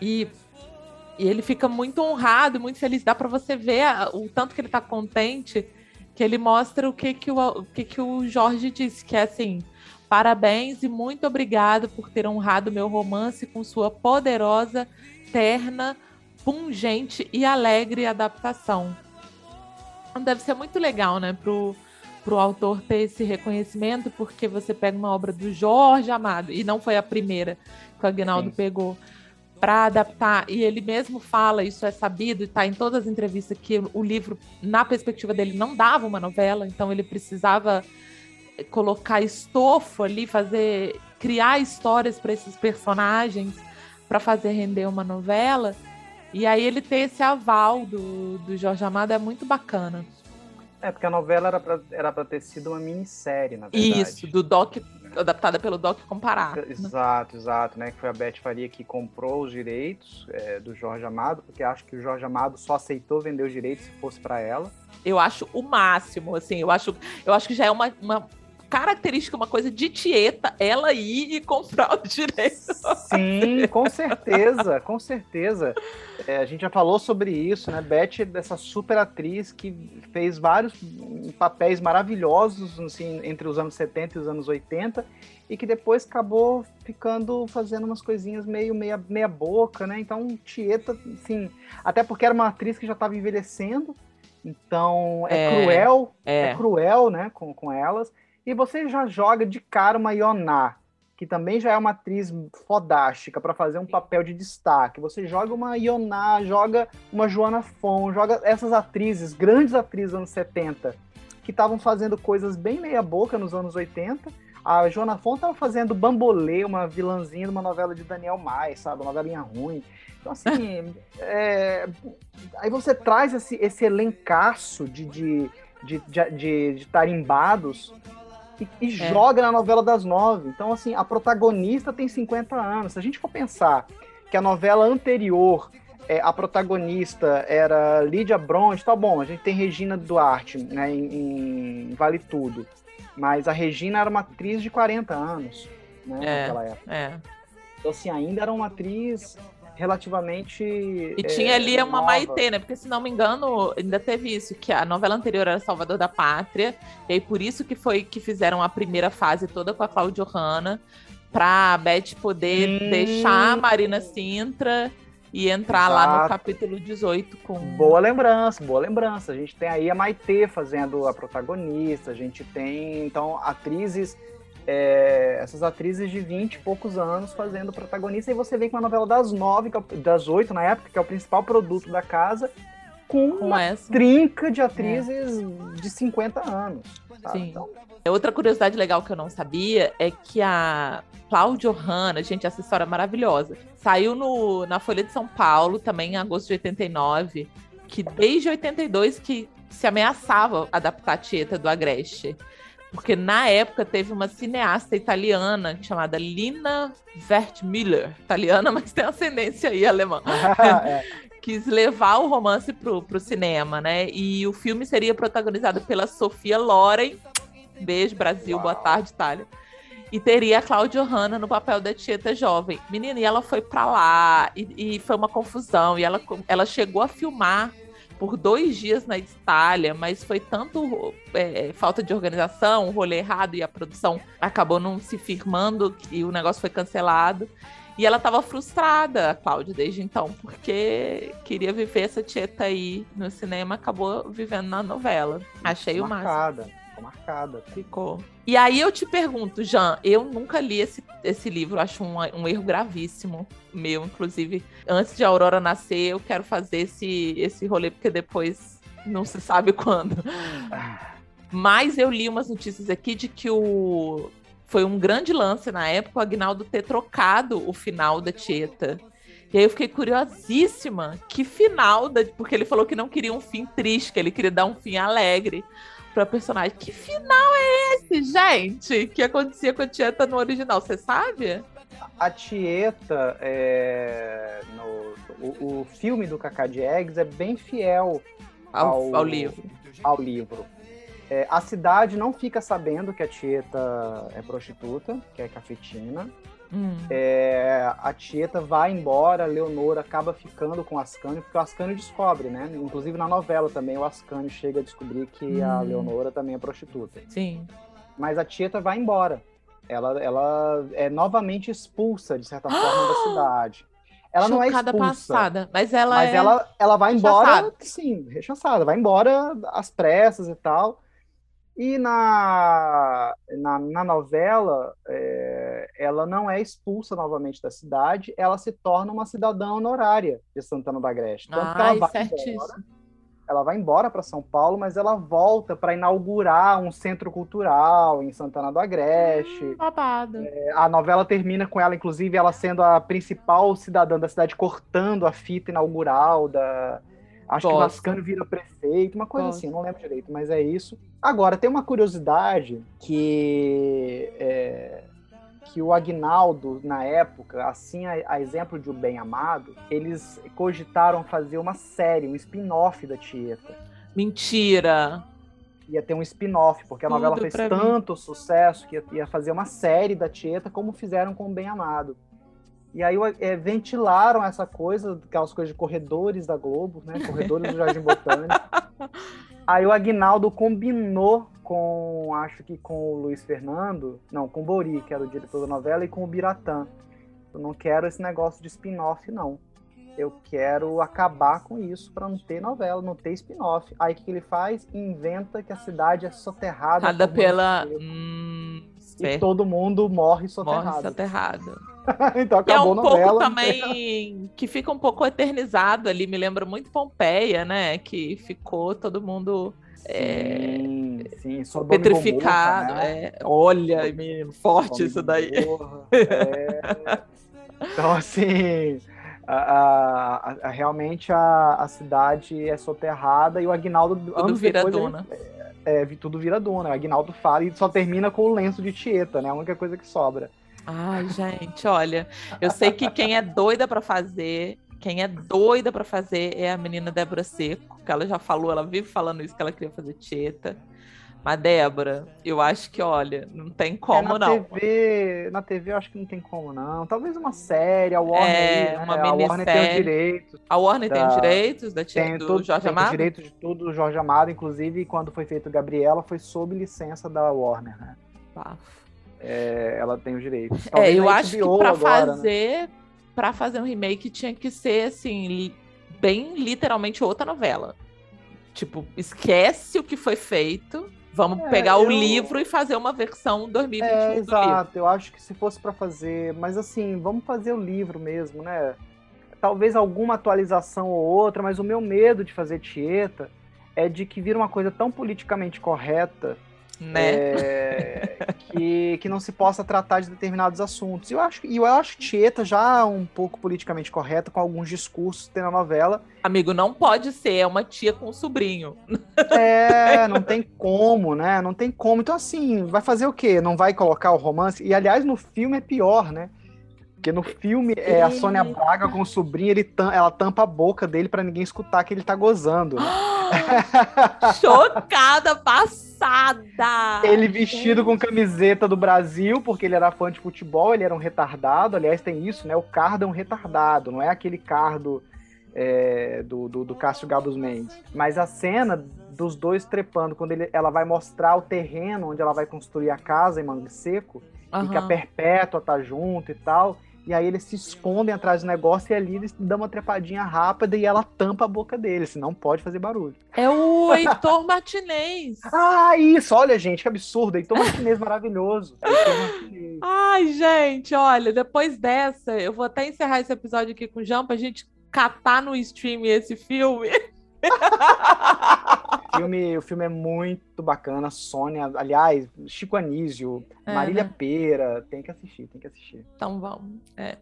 E e ele fica muito honrado, muito feliz. Dá para você ver a, o tanto que ele tá contente que ele mostra o que que o, o que que o Jorge disse, que é assim, parabéns e muito obrigado por ter honrado meu romance com sua poderosa, terna, pungente e alegre adaptação. Deve ser muito legal, né, pro, pro autor ter esse reconhecimento, porque você pega uma obra do Jorge Amado, e não foi a primeira que o Aguinaldo Sim. pegou, para adaptar, e ele mesmo fala, isso é sabido, e está em todas as entrevistas, que o livro, na perspectiva dele, não dava uma novela, então ele precisava colocar estofo ali, fazer, criar histórias para esses personagens para fazer render uma novela. E aí ele ter esse aval do, do Jorge Amado é muito bacana. É, porque a novela era pra, era pra ter sido uma minissérie, na verdade. Isso, do Doc, adaptada pelo Doc Comparar. né? Exato, exato, né? Que foi a Beth Faria que comprou os direitos é, do Jorge Amado, porque acho que o Jorge Amado só aceitou vender os direitos se fosse para ela. Eu acho o máximo, assim, eu acho, eu acho que já é uma, uma característica, uma coisa de Tieta, ela ir e comprar os direitos. Sim, com certeza, com certeza. É, a gente já falou sobre isso, né? Beth, dessa super atriz que fez vários papéis maravilhosos assim, entre os anos 70 e os anos 80 e que depois acabou ficando fazendo umas coisinhas meio meia, meia boca, né? Então, Tieta, assim, até porque era uma atriz que já estava envelhecendo, então é, É, cruel, É, é cruel, né, com, com elas. E você já joga de cara uma Ioná, que também já é uma atriz fodástica para fazer um papel de destaque. Você joga uma Ioná, joga uma Joana Fon, joga essas atrizes, grandes atrizes dos anos 70, que estavam fazendo coisas bem meia boca nos anos 80. A Joana Fon estava fazendo Bambolê, uma vilãzinha de uma novela de Daniel Mais, sabe? Uma novelinha ruim. Então, assim, é, aí você traz esse, esse elencaço de, de, de, de, de tarimbados e, e É. joga na novela das nove. Então, assim, a protagonista tem 50 anos. Se a gente for pensar que a novela anterior, é, a protagonista era Lídia Bronte, tá bom, a gente tem Regina Duarte, né, em, em Vale Tudo. Mas a Regina era uma atriz de 40 anos, né, É. naquela época. é. Então, assim, ainda era uma atriz relativamente. E é, tinha ali uma nova. Maitê, né? Porque, se não me engano, ainda teve isso, que a novela anterior era Salvador da Pátria, e aí por isso que foi que fizeram a primeira fase toda com a Cláudia Hanna, pra Beth poder Hum. deixar a Marina Sintra e entrar lá no Exato. capítulo 18 com... Boa lembrança, boa lembrança. A gente tem aí a Maitê fazendo a protagonista, a gente tem, então, atrizes, é, essas atrizes de 20 e poucos anos fazendo protagonista, e você vem com uma novela das nove, é das oito na época, que é o principal produto da casa, com, com uma essa. trinca de atrizes de 50 anos. sabe? Sim. Então, Outra curiosidade legal que eu não sabia é que a Cláudia Hanna, gente, essa história é maravilhosa. Saiu no, na Folha de São Paulo, também em agosto de 89, que desde 82 que se ameaçava adaptar a Tieta do Agreste. Porque na época teve uma cineasta italiana chamada Lina Wertmüller, italiana, mas tem ascendência aí alemã é, quis levar o romance pro, pro cinema, né? E o filme seria protagonizado pela Sofia Loren. Beijo, Brasil, boa Uau. tarde, Itália. E teria a Cláudia Hanna no papel da Tieta jovem. Menina, e ela foi pra lá, e, e foi uma confusão. E ela, ela chegou a filmar por dois dias na Itália, mas foi tanto é, falta de organização, o rolê errado, e a produção acabou não se firmando, e o negócio foi cancelado. E ela tava frustrada, a Cláudia, desde então, porque queria viver essa tieta aí no cinema, acabou vivendo na novela. Achei o máximo. marcada, ficou marcada. Ficou. E aí eu te pergunto, Jean, eu nunca li esse, esse livro, acho um, um erro gravíssimo meu, inclusive, antes de a Aurora nascer, eu quero fazer esse, esse rolê, porque depois não se sabe quando. Mas eu li umas notícias aqui de que o foi um grande lance na época o Agnaldo ter trocado o final da Tieta. E aí eu fiquei curiosíssima que final da. Porque ele falou que não queria um fim triste, que ele queria dar um fim alegre pra personagem. Que final é esse, gente? Que acontecia com a Tieta no original, você sabe? A Tieta, é, no, o, o filme do Cacá Eggs é bem fiel Ao, Ao- ao livro. ao livro. É, a cidade não fica sabendo que a Tieta é prostituta, que é cafetina. Hum. É, a Tieta vai embora, a Leonora acaba ficando com o Ascânio, porque o Ascânio descobre, né? Inclusive na novela também o Ascânio chega a descobrir que a Hum. Leonora também é prostituta. Sim. Mas a Tieta vai embora. Ela, ela é novamente expulsa, de certa forma, da cidade. Ela não é Chocada expulsa. passada. Mas ela Mas é... ela, ela vai rechaçada. embora, sim, rechaçada, vai embora às pressas e tal. E na, na, na novela, é, ela não é expulsa novamente da cidade, ela se torna uma cidadã honorária de Santana da Agreste. Tanto que ela Ai, vai embora, ela vai embora para São Paulo, mas ela volta para inaugurar um centro cultural em Santana do Agreste. Babado. A novela termina com ela, inclusive, ela sendo a principal cidadã da cidade, cortando a fita inaugural da. Acho que o Gosto. Vascano vira prefeito, uma coisa Gosto. assim, não lembro direito, mas é isso. Agora, tem uma curiosidade que. é, que o Agnaldo, na época, assim, a, a exemplo de O Bem Amado, eles cogitaram fazer uma série, um spin-off da Tieta Mentira. ia ter um spin-off, porque a Tudo novela fez pra mim. tanto sucesso que ia, ia fazer uma série da Tieta, como fizeram com o Bem Amado. E aí é, ventilaram essa coisa, aquelas coisas de corredores da Globo, né? Corredores do Jardim Botânico. Aí o Agnaldo combinou com, acho que com o Luiz Fernando, não, com o Bori, que era o diretor da novela, e com o Biratã. Eu não quero esse negócio de spin-off, não. Eu quero acabar com isso para não ter novela, não ter spin-off. Aí o que que ele faz? Inventa que a cidade é soterrada. Nada pela. Hum, E todo mundo morre Morre soterrado. então é acabou um a pouco novela. também que fica um pouco eternizado ali, me lembra muito Pompeia, né? Que ficou todo mundo é, Sim, sim, Sodoma e petrificado. Gomorra, né? é. Olha, menino, forte Sodoma isso daí. Gomorra, é. Então, assim, a- a- a- realmente a, cidade é soterrada e o Agnaldo, Tudo anos vira depois, ele- duna. é, tudo vira duna. O Agnaldo fala e só termina com o lenço de Tieta, né? A única coisa que sobra. Ai, gente, olha, eu sei que quem é doida pra fazer, quem é doida pra fazer é a menina Débora Seco, que ela já falou, ela vive falando isso que ela queria fazer Tieta. Mas Débora, eu acho que, olha, não tem como É, na não. TV, na TV eu acho que não tem como não. Talvez uma série, a Warner, É, aí, né? uma a Warner tem os direitos. A Warner tem da- os direitos da tia, Tem, do tudo, Jorge tem os Amado? direitos de tudo do Jorge Amado, inclusive quando foi feito Gabriela foi sob licença da Warner, né? Bafo. É, ela tem os direitos. É, eu acho que agora, né? fazer, para fazer um remake tinha que ser assim, li- bem literalmente outra novela. Tipo, esquece o que foi feito, vamos É, pegar o eu- livro e fazer uma versão 2021 É, livro. exato. Eu acho que se fosse pra fazer, mas assim, vamos fazer o livro mesmo, né? Talvez alguma atualização ou outra, mas o meu medo de fazer Tieta é de que vira uma coisa tão politicamente correta Né? é, que, que não se possa tratar de determinados assuntos. E eu acho, eu acho Tieta já um pouco politicamente correta com alguns discursos que tem na novela. Amigo, não pode ser, é uma tia com um sobrinho. É, não tem como, né? Não tem como. Então, assim, vai fazer o quê? Não vai colocar o romance? E, aliás, no filme é pior, né? Porque no filme é a Sônia Braga com o sobrinho, ele tam- ela tampa a boca dele pra ninguém escutar que ele tá gozando. né? Chocada passada! Ele vestido com camiseta do Brasil, porque ele era fã de futebol, ele era um retardado. Aliás, tem isso, né? O Cardo é um retardado, não é aquele Cardo é, do, do, do Cássio Gabos Mendes. Mas a cena dos dois trepando, quando ele, ela vai mostrar o terreno onde ela vai construir a casa em Mangue Seco, e que a. Perpétua tá junto e tal. E aí eles se escondem atrás do negócio e ali eles dão uma trepadinha rápida e ela tampa a boca dele, senão pode fazer barulho. É o Heitor Martinez. Ah, isso! Olha, gente, que absurdo. Heitor Martinez maravilhoso. Heitor Martinez. Ai, gente, olha, depois dessa, eu vou até encerrar esse episódio aqui com o João pra gente catar no stream esse filme. O filme, o filme é muito bacana. Sônia, aliás, Chico Anísio, É, Marília né? Pera. Tem que assistir, tem que assistir. Então vamos. É.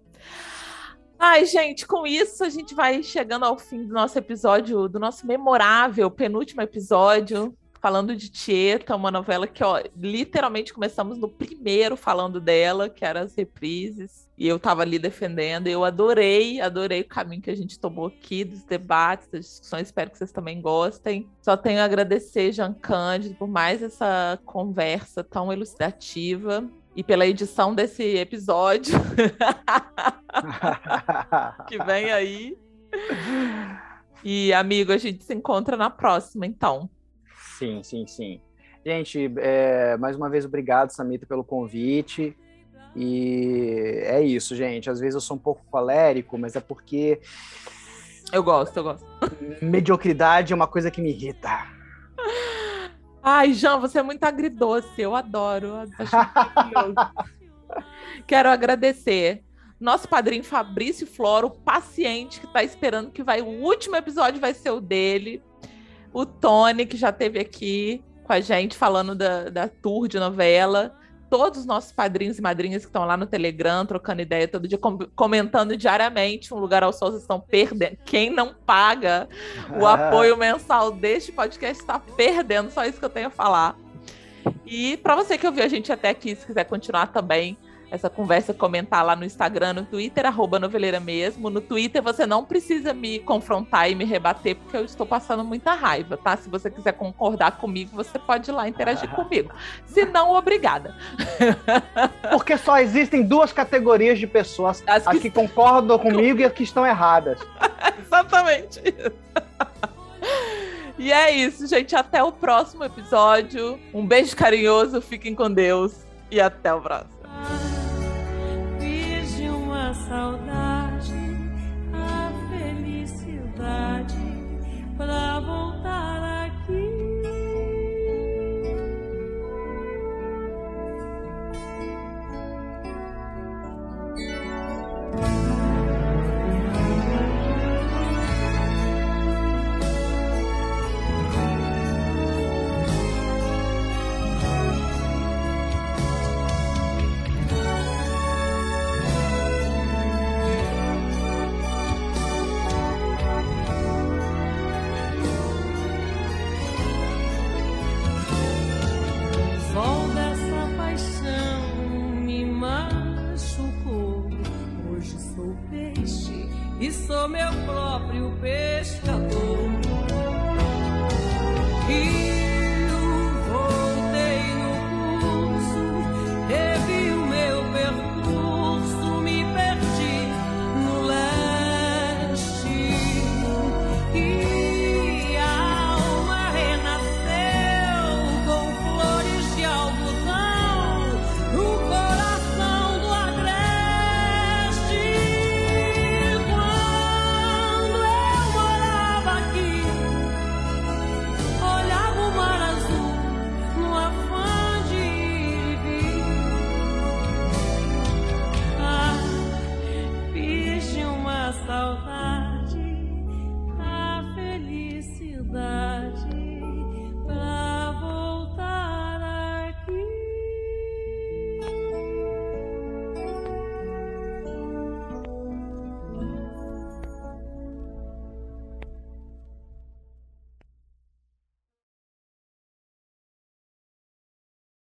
Ai, gente, com isso a gente vai chegando ao fim do nosso episódio, do nosso memorável penúltimo episódio, falando de Tieta, uma novela que, ó, literalmente começamos no primeiro falando dela, que era as reprises, e eu tava ali defendendo, eu adorei, adorei o caminho que a gente tomou aqui, dos debates, das discussões, espero que vocês também gostem. Só tenho a agradecer, Jean Cândido, por mais essa conversa tão elucidativa. e pela edição desse episódio. que vem aí. E, amigo, a gente se encontra na próxima, então. Sim, sim, sim. Gente, é, mais uma vez, obrigado, Samita, pelo convite. E é isso, gente. Às vezes eu sou um pouco colérico, mas é porque. Eu gosto, eu gosto. Mediocridade é uma coisa que me irrita. Ai, João, você é muito agridoce. Eu adoro. Quero agradecer nosso padrinho Fabrício Floro, paciente, que está esperando que vai. O último episódio vai ser o dele. O Tony, que já esteve aqui com a gente falando da, da tour de novela todos os nossos padrinhos e madrinhas que estão lá no Telegram, trocando ideia todo dia, com comentando diariamente. Um Lugar ao Sol, vocês estão perdendo. Quem não paga o apoio mensal deste podcast está perdendo. Só isso que eu tenho a falar. E para você que ouviu a gente até aqui, se quiser continuar também, essa conversa, comentar lá no Instagram, no Twitter, arroba noveleira mesmo. No Twitter você não precisa me confrontar e me rebater, porque eu estou passando muita raiva, tá? Se você quiser concordar comigo, você pode ir lá interagir comigo. Se não, obrigada. Porque só existem duas categorias de pessoas: as que, as que concordam comigo e as que estão erradas. Exatamente. E é isso, gente. Até o próximo episódio. Um beijo carinhoso, fiquem com Deus e até o próximo saudade,